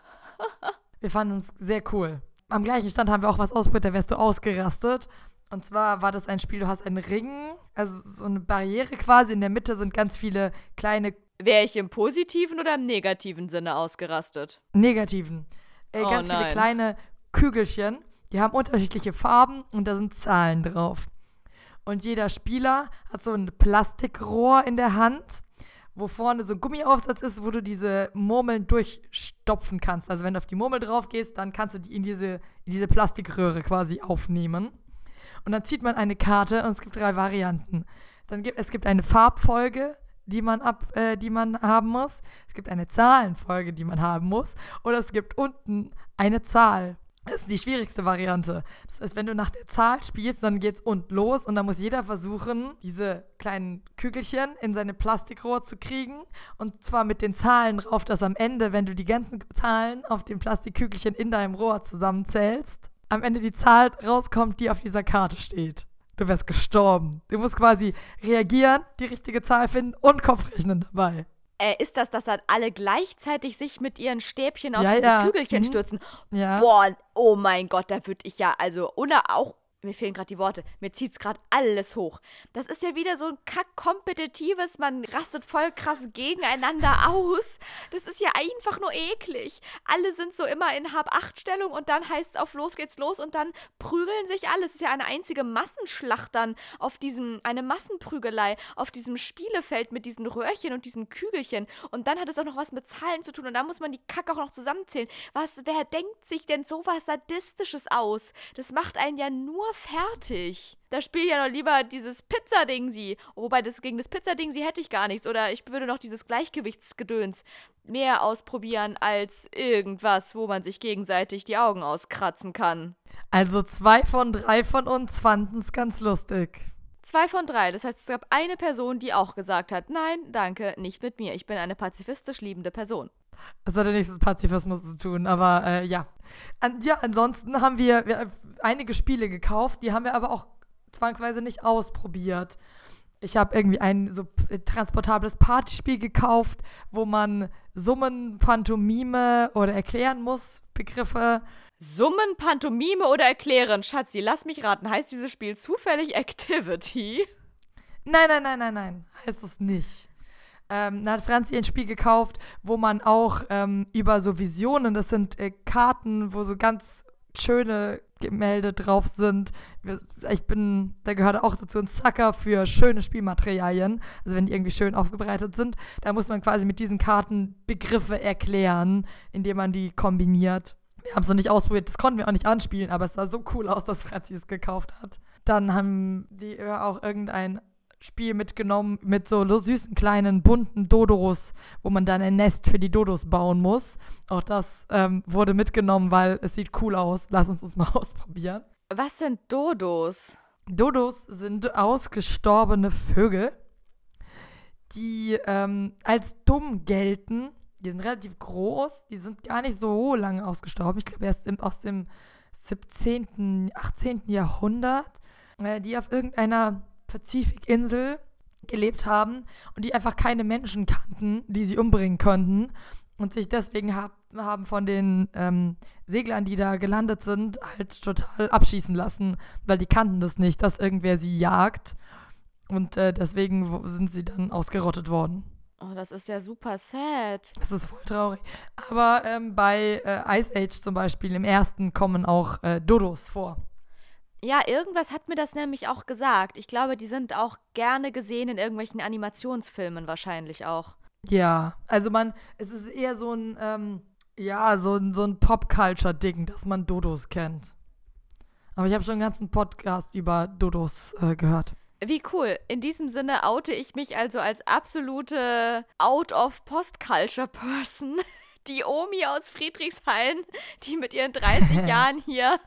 A: Wir fanden es sehr cool. Am gleichen Stand haben wir auch was ausprobiert, da wärst du ausgerastet. Und zwar war das ein Spiel, du hast einen Ring, also so eine Barriere quasi. In der Mitte sind ganz viele kleine.
B: Wäre ich im positiven oder im negativen Sinne ausgerastet?
A: Negativen. Äh, oh, ganz nein. viele kleine Kügelchen, die haben unterschiedliche Farben und da sind Zahlen drauf. Und jeder Spieler hat so ein Plastikrohr in der Hand wo vorne so ein Gummiaufsatz ist, wo du diese Murmeln durchstopfen kannst. Also wenn du auf die Murmel drauf gehst, dann kannst du die in diese, in diese Plastikröhre quasi aufnehmen. Und dann zieht man eine Karte und es gibt drei Varianten. Dann gibt, es gibt eine Farbfolge, die man, ab, äh, die man haben muss. Es gibt eine Zahlenfolge, die man haben muss. Oder es gibt unten eine Zahl. Das ist die schwierigste Variante. Das heißt, wenn du nach der Zahl spielst, dann geht's unten los und dann muss jeder versuchen, diese kleinen Kügelchen in seine Plastikrohr zu kriegen. Und zwar mit den Zahlen drauf, dass am Ende, wenn du die ganzen Zahlen auf den Plastikkügelchen in deinem Rohr zusammenzählst, am Ende die Zahl rauskommt, die auf dieser Karte steht. Du wärst gestorben. Du musst quasi reagieren, die richtige Zahl finden und Kopfrechnen dabei
B: äh, ist das, dass dann alle gleichzeitig sich mit ihren Stäbchen auf ja, diese ja. Kügelchen mhm. stürzen.
A: Ja.
B: Boah, oh mein Gott, da würde ich ja, also, oder auch mir fehlen gerade die Worte, mir zieht's gerade alles hoch. Das ist ja wieder so ein kack-kompetitives, man rastet voll krass gegeneinander aus. Das ist ja einfach nur eklig. Alle sind so immer in Hab-Acht-Stellung und dann heißt es auf los geht's los und dann prügeln sich alle. Es ist ja eine einzige Massenschlacht dann auf diesem, eine Massenprügelei auf diesem Spielefeld mit diesen Röhrchen und diesen Kügelchen. Und dann hat es auch noch was mit Zahlen zu tun und dann muss man die Kacke auch noch zusammenzählen. Was, wer denkt sich denn sowas Sadistisches aus? Das macht einen ja nur fertig. Da spiele ich ja noch lieber dieses Pizzading sie. Wobei das gegen das Pizzading sie hätte ich gar nichts. Oder ich würde noch dieses Gleichgewichtsgedöns mehr ausprobieren als irgendwas, wo man sich gegenseitig die Augen auskratzen kann.
A: Also zwei von drei von uns fanden es ganz lustig.
B: Zwei von drei. Das heißt, es gab eine Person, die auch gesagt hat, nein, danke, nicht mit mir. Ich bin eine pazifistisch liebende Person.
A: Das hat ja nichts mit Pazifismus zu tun, aber äh, ja. An, ja, ansonsten haben wir, wir einige Spiele gekauft, die haben wir aber auch zwangsweise nicht ausprobiert. Ich habe irgendwie ein so transportables Partyspiel gekauft, wo man Summen, Pantomime oder erklären muss, Begriffe.
B: Summen, Pantomime oder erklären? Schatzi, lass mich raten. Heißt dieses Spiel zufällig Activity?
A: Nein, nein, nein, nein, nein. Heißt es nicht. Ähm, da hat Franzi ein Spiel gekauft, wo man auch ähm, über so Visionen, das sind äh, Karten, wo so ganz schöne Gemälde drauf sind. Ich bin, da gehört auch dazu ein Sucker für schöne Spielmaterialien. Also wenn die irgendwie schön aufgebreitet sind, da muss man quasi mit diesen Karten Begriffe erklären, indem man die kombiniert. Wir haben es noch nicht ausprobiert, das konnten wir auch nicht anspielen, aber es sah so cool aus, dass Franzi es gekauft hat. Dann haben die auch irgendein Spiel mitgenommen mit so süßen kleinen bunten Dodos, wo man dann ein Nest für die Dodos bauen muss. Auch das ähm, wurde mitgenommen, weil es sieht cool aus. Lass uns das mal <laughs> ausprobieren.
B: Was sind Dodos?
A: Dodos sind ausgestorbene Vögel, die ähm, als dumm gelten. Die sind relativ groß, die sind gar nicht so lange ausgestorben. Ich glaube erst im, aus dem 17., 18. Jahrhundert, äh, die auf irgendeiner Pazifikinsel gelebt haben und die einfach keine Menschen kannten, die sie umbringen könnten und sich deswegen hab, haben von den ähm, Seglern, die da gelandet sind, halt total abschießen lassen, weil die kannten das nicht, dass irgendwer sie jagt und äh, deswegen sind sie dann ausgerottet worden.
B: Oh, das ist ja super sad.
A: Das ist voll traurig. Aber ähm, bei äh, Ice Age zum Beispiel, im ersten, kommen auch äh, Dodos vor.
B: Ja, irgendwas hat mir das nämlich auch gesagt. Ich glaube, die sind auch gerne gesehen in irgendwelchen Animationsfilmen wahrscheinlich auch.
A: Ja, also man, es ist eher so ein, ähm, ja, so ein, so ein Pop-Culture-Ding, dass man Dodos kennt. Aber ich habe schon einen ganzen Podcast über Dodos äh, gehört.
B: Wie cool. In diesem Sinne oute ich mich also als absolute Out-of-Post-Culture-Person <laughs> die Omi aus Friedrichshain, die mit ihren 30 <laughs> Jahren hier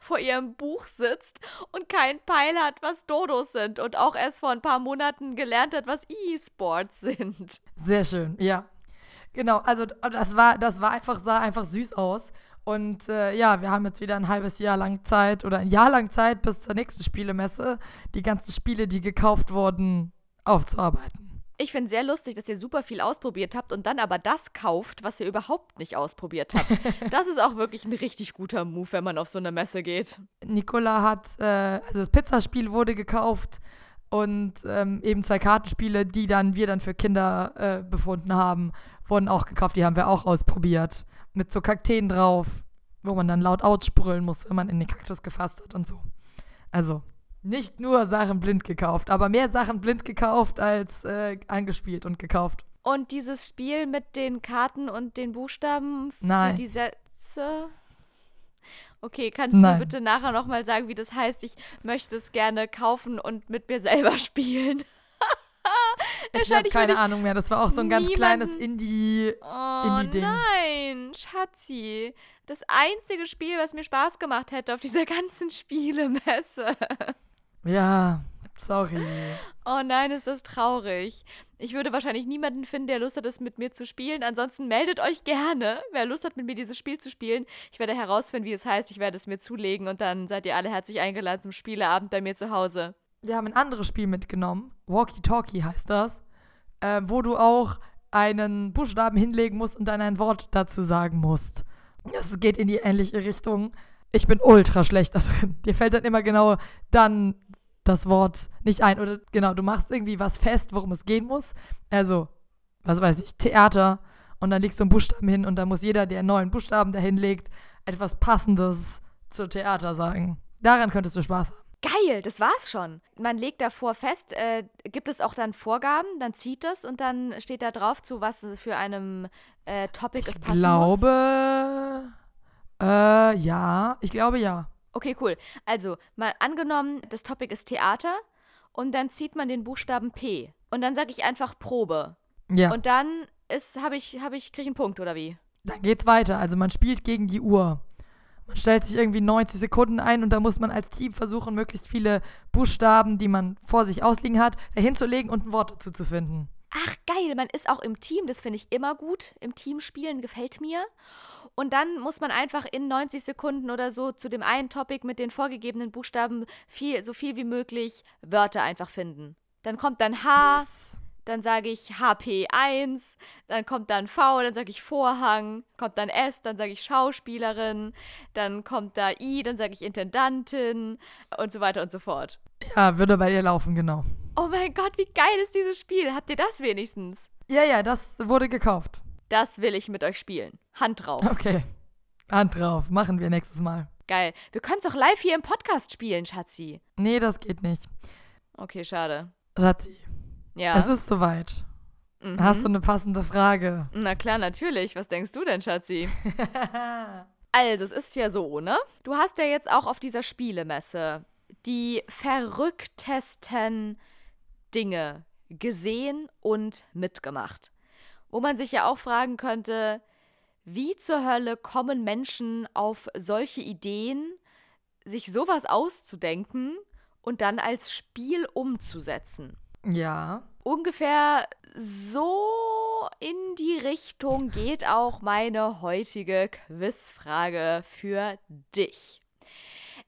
B: vor ihrem Buch sitzt und kein Peil hat, was Dodos sind und auch erst vor ein paar Monaten gelernt hat, was E-Sports sind.
A: Sehr schön, ja. Genau, also das war, das war einfach, sah einfach süß aus. Und äh, ja, wir haben jetzt wieder ein halbes Jahr lang Zeit oder ein Jahr lang Zeit bis zur nächsten Spielemesse, die ganzen Spiele, die gekauft wurden, aufzuarbeiten.
B: Ich finde sehr lustig, dass ihr super viel ausprobiert habt und dann aber das kauft, was ihr überhaupt nicht ausprobiert habt. <laughs> das ist auch wirklich ein richtig guter Move, wenn man auf so eine Messe geht.
A: Nicola hat, äh, also das Pizzaspiel wurde gekauft und ähm, eben zwei Kartenspiele, die dann wir dann für Kinder äh, befunden haben, wurden auch gekauft. Die haben wir auch ausprobiert. Mit so Kakteen drauf, wo man dann laut aussprüllen muss, wenn man in den Kaktus gefasst hat und so. Also, nicht nur Sachen blind gekauft, aber mehr Sachen blind gekauft als äh, angespielt und gekauft.
B: Und dieses Spiel mit den Karten und den Buchstaben für
A: Nein.
B: die Sätze? Okay, kannst du mir bitte nachher nochmal sagen, wie das heißt? Ich möchte es gerne kaufen und mit mir selber <laughs> spielen. <laughs>
A: ich habe keine Ahnung mehr. Das war auch so ein ganz kleines Indie-Ding.
B: Oh
A: Indie
B: nein, Schatzi. Das einzige Spiel, was mir Spaß gemacht hätte auf dieser <laughs> ganzen Spielemesse.
A: Ja, sorry.
B: Oh nein, ist das traurig. Ich würde wahrscheinlich niemanden finden, der Lust hat, es mit mir zu spielen. Ansonsten meldet euch gerne, wer Lust hat, mit mir dieses Spiel zu spielen. Ich werde herausfinden, wie es heißt. Ich werde es mir zulegen und dann seid ihr alle herzlich eingeladen zum Spieleabend bei mir zu Hause.
A: Wir haben ein anderes Spiel mitgenommen. Walkie Talkie heißt das. Äh, wo du auch einen Buchstaben hinlegen musst und dann ein Wort dazu sagen musst. Das geht in die ähnliche Richtung. ich bin ultra schlecht da drin. Dir fällt dann immer genau dann das Wort nicht ein. Oder genau, du machst irgendwie was fest, worum es gehen muss. Also, was weiß ich, Theater. Und dann legst du einen Buchstaben hin und dann muss jeder, der einen neuen Buchstaben dahin legt, etwas Passendes zu Theater sagen. Daran könntest du Spaß haben.
B: Geil, das war's schon. Man legt davor fest, äh, gibt es auch dann Vorgaben, dann zieht das und dann steht da drauf, zu was für einem äh, Topic
A: ich
B: es passen
A: glaube,
B: muss.
A: äh, ja, ich glaube ja.
B: Okay, cool. Also, mal angenommen, das Topic ist Theater und dann zieht man den Buchstaben P und dann sage ich einfach Probe.
A: Ja.
B: Und dann ist, habe ich, habe ich, kriege ich einen Punkt oder wie?
A: Dann geht's weiter. Also man spielt gegen die Uhr. Man stellt sich irgendwie 90 Sekunden ein und da muss man als Team versuchen, möglichst viele Buchstaben, die man vor sich ausliegen hat, dahinzulegen und ein Wort dazu zu finden.
B: Ach, geil, man ist auch im Team, das finde ich immer gut. Im Team spielen gefällt mir. Und dann muss man einfach in 90 Sekunden oder so zu dem einen Topic mit den vorgegebenen Buchstaben viel, so viel wie möglich Wörter einfach finden. Dann kommt dann H,
A: Yes.
B: dann sage ich HP1, dann kommt dann V, dann sage ich Vorhang, kommt dann S, dann sage ich Schauspielerin, dann kommt da I, dann sage ich Intendantin und so weiter und so fort.
A: Ja, würde bei ihr laufen, genau.
B: Oh mein Gott, wie geil ist dieses Spiel? Habt ihr das wenigstens?
A: Ja, ja, das wurde gekauft.
B: Das will ich mit euch spielen. Hand drauf.
A: Okay. Hand drauf. Machen wir nächstes Mal.
B: Geil. Wir können es auch live hier im Podcast spielen, Schatzi.
A: Nee, das geht nicht.
B: Okay, schade.
A: Schatzi,
B: Ja.
A: es ist soweit.
B: mhm.
A: Hast du eine passende Frage?
B: Na klar, natürlich. Was denkst du denn, Schatzi? <laughs> Also, es ist ja so, ne? Du hast ja jetzt auch auf dieser Spielemesse die verrücktesten Dinge gesehen und mitgemacht. Wo man sich ja auch fragen könnte, wie zur Hölle kommen Menschen auf solche Ideen, sich sowas auszudenken und dann als Spiel umzusetzen?
A: ja.
B: Ungefähr so in die Richtung geht auch meine heutige Quizfrage für dich.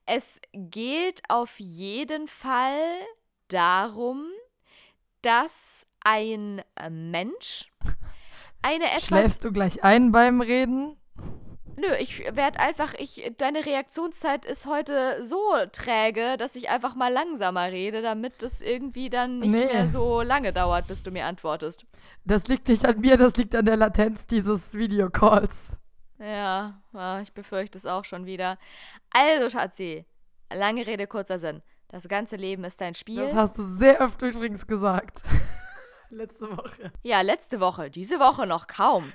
B: Es geht auf jeden Fall darum, dass ein Mensch eine etwas
A: Schläfst du gleich ein beim Reden?
B: Nö, ich werde einfach, ich, deine Reaktionszeit ist heute so träge, dass ich einfach mal langsamer rede, damit es irgendwie dann nicht
A: Nee.
B: mehr so lange dauert, bis du mir antwortest.
A: Das liegt nicht an mir, das liegt an der Latenz dieses Videocalls.
B: Ja, ja, ich befürchte es auch schon wieder. Also, Schatzi, lange Rede, kurzer Sinn. Das ganze Leben ist ein Spiel.
A: Das hast du sehr oft übrigens gesagt. <laughs> <laughs> Letzte Woche.
B: ja, letzte Woche, diese Woche noch kaum.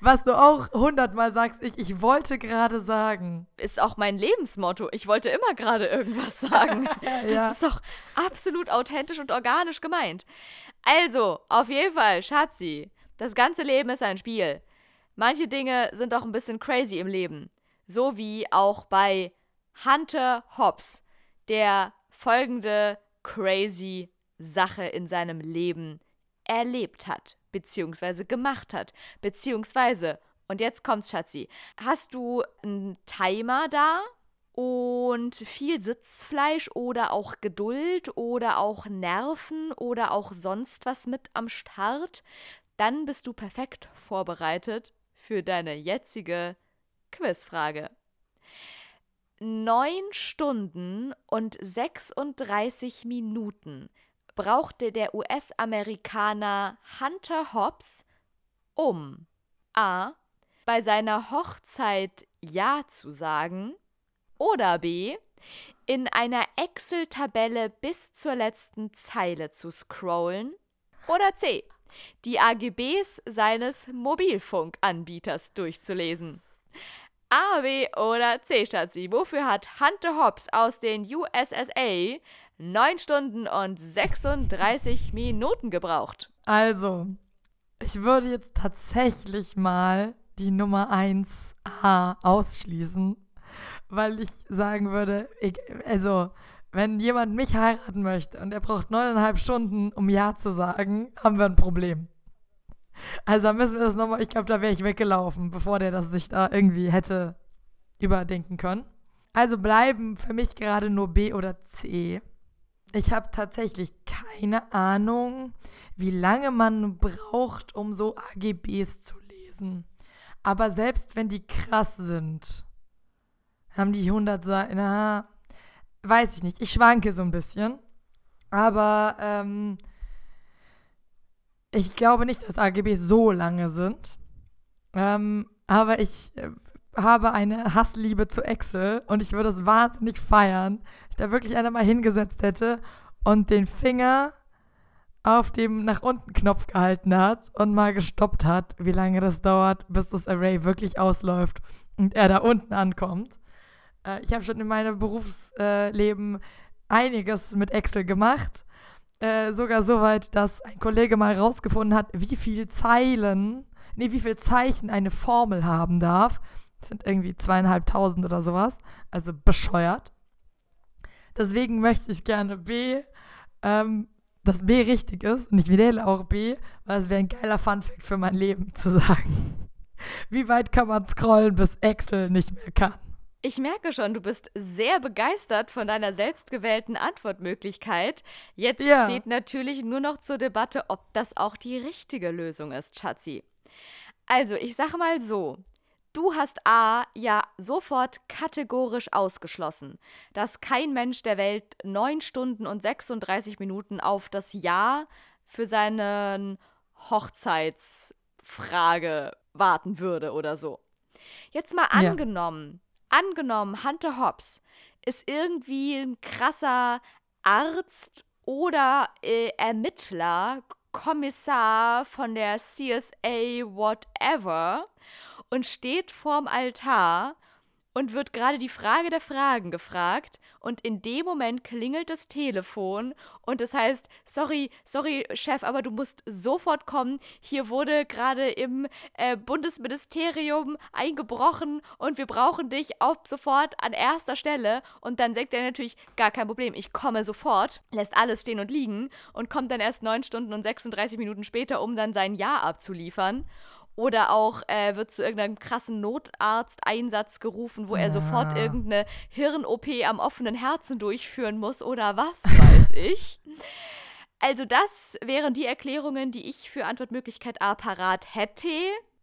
A: Was du auch hundertmal sagst, ich, ich wollte gerade sagen.
B: Ist auch mein Lebensmotto. Ich wollte immer gerade irgendwas sagen. <laughs>
A: Ja.
B: Das ist doch absolut authentisch und organisch gemeint. Also, auf jeden Fall, Schatzi, das ganze Leben ist ein Spiel. Manche Dinge sind doch ein bisschen crazy im Leben. So wie auch bei Hunter Hobbs, der folgende crazy Sache in seinem Leben erlebt hat, beziehungsweise gemacht hat, beziehungsweise, und jetzt kommt's, Schatzi, hast du einen Timer da und viel Sitzfleisch oder auch Geduld oder auch Nerven oder auch sonst was mit am Start, dann bist du perfekt vorbereitet für deine jetzige Quizfrage. Neun Stunden und 36 Minuten brauchte der US-Amerikaner Hunter Hobbs, um a. bei seiner Hochzeit Ja zu sagen oder b. in einer Excel-Tabelle bis zur letzten Zeile zu scrollen oder c. die AGBs seines Mobilfunkanbieters durchzulesen. A, B oder C, Schatzi. Wofür hat Hunter Hobbs aus den USSA 9 Stunden und 36 Minuten gebraucht?
A: Also, ich würde jetzt tatsächlich mal die Nummer 1a ausschließen, weil ich sagen würde, ich, also, wenn jemand mich heiraten möchte und er braucht neuneinhalb Stunden, um Ja zu sagen, haben wir ein Problem. Also müssen wir das nochmal, ich glaube, da wäre ich weggelaufen, bevor der das sich da irgendwie hätte überdenken können. Also bleiben für mich gerade nur B oder C. Ich habe tatsächlich keine Ahnung, wie lange man braucht, um so AGBs zu lesen. Aber selbst wenn die krass sind, haben die 100 Seiten, na, weiß ich nicht. Ich schwanke so ein bisschen. Aber ähm, ich glaube nicht, dass AGBs so lange sind. Ähm, aber ich äh, habe eine Hassliebe zu Excel und ich würde es wahnsinnig feiern, wenn ich da wirklich einer mal hingesetzt hätte und den Finger auf dem nach unten Knopf gehalten hat und mal gestoppt hat, wie lange das dauert, bis das Array wirklich ausläuft und er da unten ankommt. Äh, ich habe schon in meinem Berufsleben einiges mit Excel gemacht. Äh, sogar so weit, dass ein Kollege mal rausgefunden hat, wie viele Zeilen, nee, wie viele Zeichen eine Formel haben darf. Sind irgendwie zweieinhalbtausend oder sowas. Also bescheuert. Deswegen möchte ich gerne B, ähm, dass B richtig ist. Und ich wähle auch B, weil es wäre ein geiler Funfact für mein Leben zu sagen. <laughs> Wie weit kann man scrollen, bis Excel nicht mehr kann?
B: Ich merke schon, du bist sehr begeistert von deiner selbstgewählten Antwortmöglichkeit. Jetzt ja. steht natürlich nur noch zur Debatte, ob das auch die richtige Lösung ist, Schatzi. Also, ich sage mal so. Du hast A ja sofort kategorisch ausgeschlossen, dass kein Mensch der Welt 9 Stunden und 36 Minuten auf das Ja für seine Hochzeitsfrage warten würde oder so. Jetzt mal angenommen, angenommen, Hunter Hobbs ist irgendwie ein krasser Arzt oder äh, Ermittler, Kommissar von der CSA, whatever, und steht vorm Altar und wird gerade die Frage der Fragen gefragt und in dem Moment klingelt das Telefon und es heißt, sorry, sorry, Chef, aber du musst sofort kommen. Hier wurde gerade im äh, Bundesministerium eingebrochen und wir brauchen dich auf sofort an erster Stelle. Und dann sagt er natürlich, gar kein Problem, ich komme sofort, lässt alles stehen und liegen und kommt dann erst neun Stunden und 36 Minuten später, um dann sein Ja abzuliefern. Oder auch äh, wird zu irgendeinem krassen Notarzteinsatz gerufen, wo er sofort irgendeine Hirn-OP am offenen Herzen durchführen muss oder was <laughs> weiß ich. Also das wären die Erklärungen, die ich für Antwortmöglichkeit A parat hätte,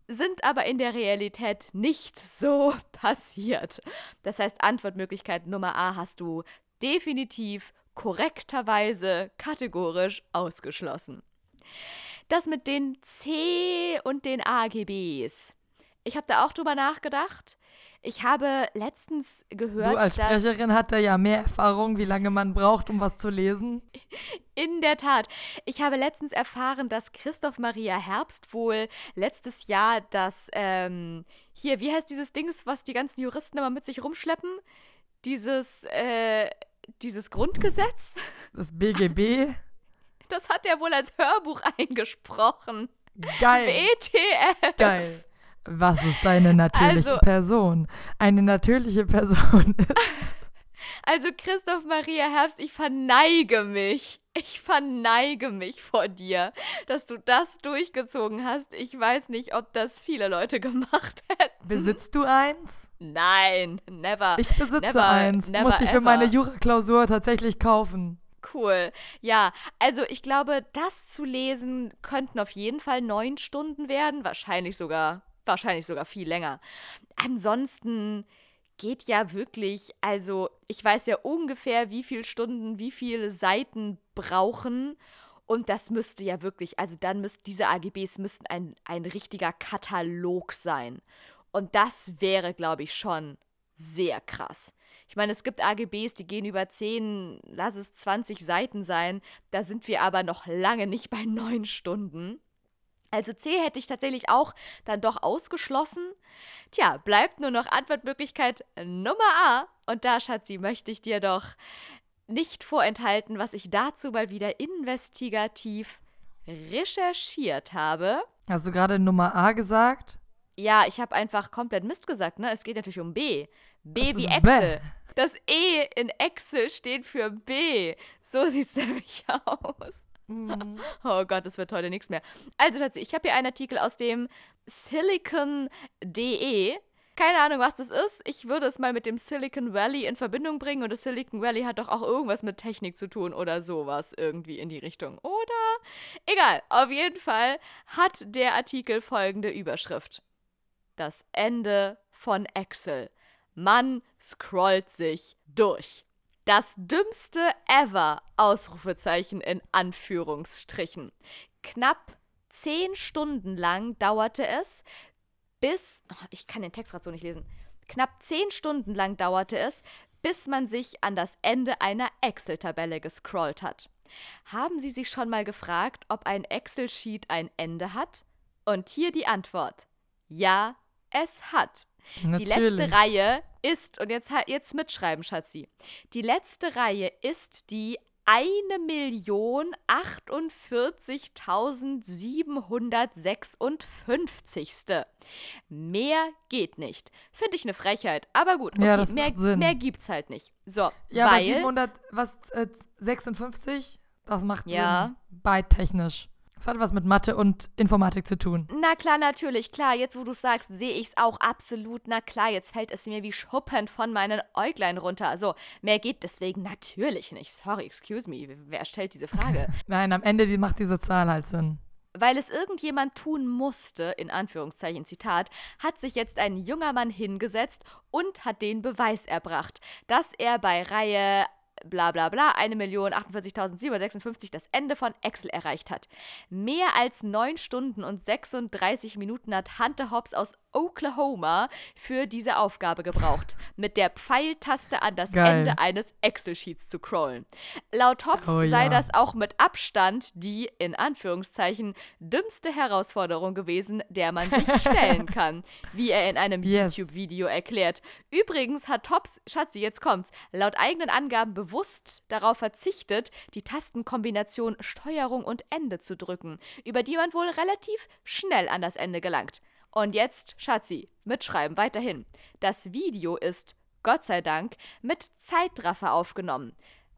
B: sind aber in der Realität nicht so <laughs> passiert. Das heißt, Antwortmöglichkeit Nummer A hast du definitiv korrekterweise kategorisch ausgeschlossen das mit den C und den AGBs. Ich habe da auch drüber nachgedacht. Ich habe letztens gehört,
A: du als Sprecherin hat er ja mehr Erfahrung, wie lange man braucht, um was zu lesen.
B: In der Tat. Ich habe letztens erfahren, dass Christoph Maria Herbst wohl letztes Jahr das, ähm, hier, wie heißt dieses Dings, was die ganzen Juristen immer mit sich rumschleppen? Dieses, äh, dieses Grundgesetz?
A: Das BGB? <laughs>
B: Das hat er wohl als Hörbuch <laughs> eingesprochen.
A: Geil.
B: WTF.
A: Geil. Was ist deine natürliche also, Person? Eine natürliche Person <laughs> ist.
B: Also Christoph Maria Herbst, ich verneige mich. Ich verneige mich vor dir, dass du das durchgezogen hast. Ich weiß nicht, ob das viele Leute <laughs> gemacht hätten.
A: Besitzt du eins?
B: Nein, never.
A: Ich besitze
B: never,
A: eins.
B: Never
A: Muss ich für meine Jura-Klausur tatsächlich kaufen.
B: Cool. Ja, also ich glaube, das zu lesen könnten auf jeden Fall neun Stunden werden. Wahrscheinlich sogar, wahrscheinlich sogar viel länger. Ansonsten geht ja wirklich, also ich weiß ja ungefähr, wie viele Stunden, wie viele Seiten brauchen. Und das müsste ja wirklich, also dann müssten diese AGBs müssten ein, ein richtiger Katalog sein. Und das wäre, glaube ich, schon sehr krass. Ich meine, es gibt AGBs, die gehen über 10, lass es 20 Seiten sein. Da sind wir aber noch lange nicht bei neun Stunden. Also C hätte ich tatsächlich auch dann doch ausgeschlossen. Tja, bleibt nur noch Antwortmöglichkeit Nummer A. Und da, Schatzi, möchte ich dir doch nicht vorenthalten, was ich dazu mal wieder investigativ recherchiert habe.
A: Hast du gerade Nummer A gesagt?
B: Ja, ich habe einfach komplett Mist gesagt, ne? Es geht natürlich um B. B wie Excel. B. Das E in Excel steht für B. So <laughs> sieht es nämlich aus. Mhm. Oh Gott, das wird heute nichts mehr. Also tatsächlich, ich habe hier einen Artikel aus dem Silicon.de. Keine Ahnung, was das ist. Ich würde es mal mit dem Silicon Valley in Verbindung bringen und das Silicon Valley hat doch auch irgendwas mit Technik zu tun oder sowas irgendwie in die Richtung. Oder? Egal, auf jeden Fall hat der Artikel folgende Überschrift. Das Ende von Excel. Man scrollt sich durch. Das dümmste ever, Ausrufezeichen in Anführungsstrichen. Knapp zehn Stunden lang dauerte es, bis, oh, ich kann den Text gerade so nicht lesen, knapp zehn Stunden lang dauerte es, bis man sich an das Ende einer Excel-Tabelle gescrollt hat. Haben Sie sich schon mal gefragt, ob ein Excel-Sheet ein Ende hat? Und hier die Antwort. Ja, es hat.
A: Natürlich.
B: Die letzte Reihe ist, und jetzt, jetzt mitschreiben, Schatzi. Die letzte Reihe ist die 1.048.756. Mehr geht nicht. Finde ich eine Frechheit. Aber gut, okay,
A: Ja, das
B: mehr,
A: macht Sinn.
B: mehr gibt's halt nicht. So,
A: Ja,
B: weil
A: 700, was, äh, 56? Das macht
B: Ja.
A: Sinn. Byte-technisch. Das hat was mit Mathe und Informatik zu tun.
B: Na klar, natürlich, klar. Jetzt, wo du sagst, sehe ich es auch absolut. Na klar, jetzt fällt es mir wie Schuppen von meinen Äuglein runter. Also, mehr geht deswegen natürlich nicht. Sorry, excuse me. Wer stellt diese Frage? <laughs>
A: Nein, am Ende macht diese Zahl halt Sinn.
B: Weil es irgendjemand tun musste, in Anführungszeichen Zitat, hat sich jetzt ein junger Mann hingesetzt und hat den Beweis erbracht, dass er bei Reihe bla bla bla 1.048.756 das Ende von Excel erreicht hat. Mehr als 9 Stunden und 36 Minuten hat Hunter Hobbs aus Oklahoma für diese Aufgabe gebraucht, mit der Pfeiltaste an das
A: Geil.
B: Ende eines Excel-Sheets zu crawlen. Laut Hobbs
A: Oh
B: sei
A: ja.
B: das auch mit Abstand die, in Anführungszeichen, dümmste Herausforderung gewesen, der man sich <laughs> stellen kann, wie er in einem
A: Yes.
B: YouTube-Video erklärt. Übrigens hat Hobbs, Schatzi, jetzt kommt's, laut eigenen Angaben bewusst darauf verzichtet, die Tastenkombination Steuerung und Ende zu drücken, über die man wohl relativ schnell an das Ende gelangt. Und jetzt, Schatzi, mitschreiben, weiterhin. Das Video ist, Gott sei Dank, mit Zeitraffer aufgenommen.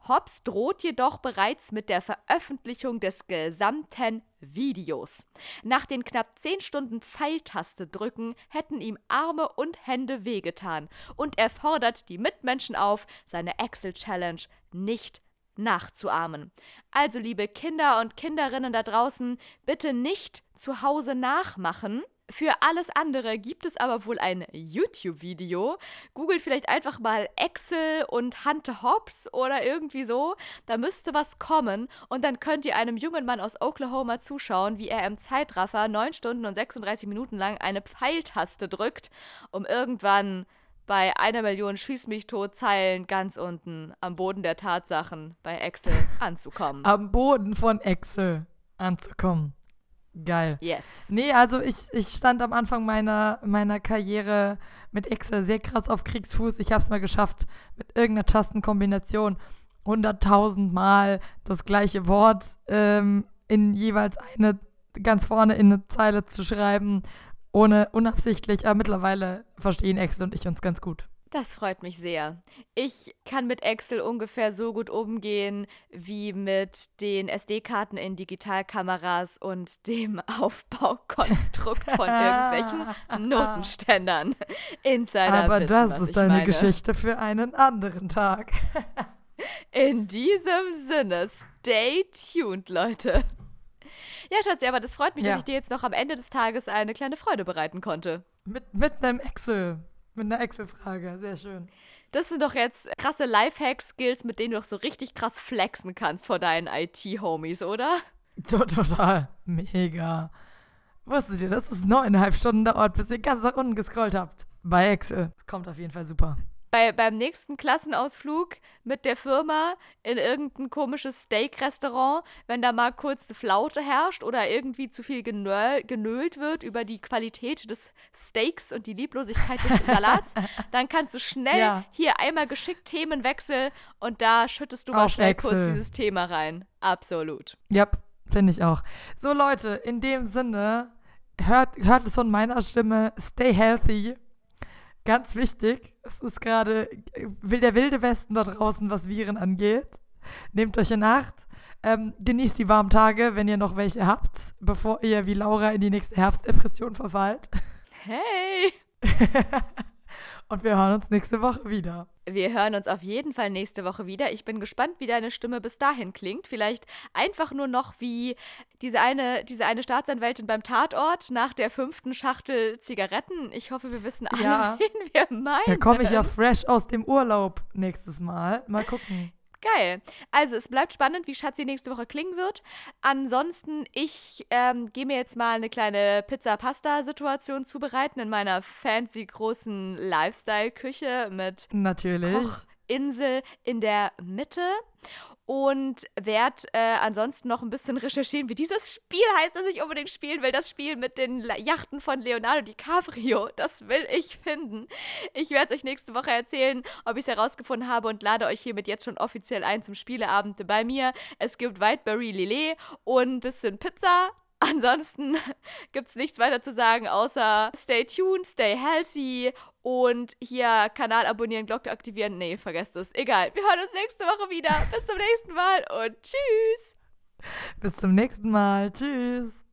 B: Hobbs droht jedoch bereits mit der Veröffentlichung des gesamten Videos. Nach den knapp 10 Stunden Pfeiltaste drücken hätten ihm Arme und Hände wehgetan und er fordert die Mitmenschen auf, seine Excel-Challenge nicht nachzuahmen. Also, liebe Kinder und Kinderinnen da draußen, bitte nicht zu Hause nachmachen. Für alles andere gibt es aber wohl ein YouTube-Video. Googelt vielleicht einfach mal Excel und Hunter Hobbs oder irgendwie so. Da müsste was kommen und dann könnt ihr einem jungen Mann aus Oklahoma zuschauen, wie er im Zeitraffer 9 Stunden und 36 Minuten lang eine Pfeiltaste drückt, um irgendwann bei einer Million Schieß mich tot Zeilen ganz unten am Boden der Tatsachen bei Excel anzukommen.
A: Am Boden von Excel anzukommen. Geil.
B: Yes.
A: Nee, also ich, ich stand am Anfang meiner, meiner Karriere mit Excel sehr krass auf Kriegsfuß. Ich habe es mal geschafft, mit irgendeiner Tastenkombination 100.000 Mal das gleiche Wort ähm, in jeweils eine, ganz vorne in eine Zeile zu schreiben, ohne unabsichtlich. Aber mittlerweile verstehen Excel und ich uns ganz gut.
B: Das freut mich sehr. Ich kann mit Excel ungefähr so gut umgehen wie mit den SD-Karten in Digitalkameras und dem <laughs> Aufbaukonstrukt von irgendwelchen <laughs> Notenständern. Insider
A: Aber
B: wissen,
A: das ist eine
B: meine.
A: Geschichte für einen anderen Tag. <laughs>
B: In diesem Sinne, stay tuned, Leute. Ja, Schatzi, aber das freut mich,
A: Ja.
B: dass ich dir jetzt noch am Ende des Tages eine kleine Freude bereiten konnte.
A: mit, mit einem Excel. Mit einer Excel-Frage. Sehr schön.
B: Das sind doch jetzt krasse Lifehack-Skills, mit denen du doch so richtig krass flexen kannst vor deinen IT-Homies, oder?
A: To- Total. Mega. Wusstet ihr, dass es neuneinhalb Stunden dauert, bis ihr ganz nach unten gescrollt habt? Bei Excel. Kommt auf jeden Fall super.
B: Bei, beim nächsten Klassenausflug mit der Firma in irgendein komisches Steak-Restaurant, wenn da mal kurz eine Flaute herrscht oder irgendwie zu viel genöl, genölt wird über die Qualität des Steaks und die Lieblosigkeit des <laughs> Salats, dann kannst du schnell
A: Ja.
B: hier einmal geschickt Themenwechsel und da schüttest du mal
A: Auf
B: schnell kurz
A: Excel.
B: dieses Thema rein. Absolut.
A: Ja, finde ich auch. So, Leute, in dem Sinne, hört, hört es von meiner Stimme, stay healthy. Ganz wichtig, es ist gerade will der wilde Westen da draußen, was Viren angeht. Nehmt euch in Acht. Ähm, genießt die warmen Tage, wenn ihr noch welche habt, bevor ihr wie Laura in die nächste Herbstdepression verfallt.
B: Hey! <laughs>
A: Und wir hören uns nächste Woche wieder.
B: Wir hören uns auf jeden Fall nächste Woche wieder. Ich bin gespannt, wie deine Stimme bis dahin klingt. Vielleicht einfach nur noch wie diese eine, diese eine Staatsanwältin beim Tatort nach der fünften Schachtel Zigaretten. Ich hoffe, wir wissen alle, ja. <laughs> wen wir meinen.
A: Da komme ich ja fresh aus dem Urlaub nächstes Mal. Mal gucken.
B: Geil. Also es bleibt spannend, wie Schatzi nächste Woche klingen wird. Ansonsten, ich ähm, gehe mir jetzt mal eine kleine Pizza-Pasta-Situation zubereiten in meiner fancy großen Lifestyle-Küche mit
A: Natürlich.
B: Kochinsel in der Mitte und werde äh, ansonsten noch ein bisschen recherchieren, wie dieses Spiel heißt, das ich unbedingt spielen will. Das Spiel mit den Yachten von Leonardo DiCaprio. Das will ich finden. Ich werde es euch nächste Woche erzählen, ob ich es herausgefunden habe und lade euch hiermit jetzt schon offiziell ein zum Spieleabend bei mir. Es gibt Whiteberry Lillet und es sind Pizza, Ansonsten <laughs> gibt es nichts weiter zu sagen, außer stay tuned, stay healthy und hier Kanal abonnieren, Glocke aktivieren. Nee, vergesst es. Egal. Wir hören uns nächste Woche wieder. Bis zum nächsten Mal und tschüss.
A: Bis zum nächsten Mal. Tschüss.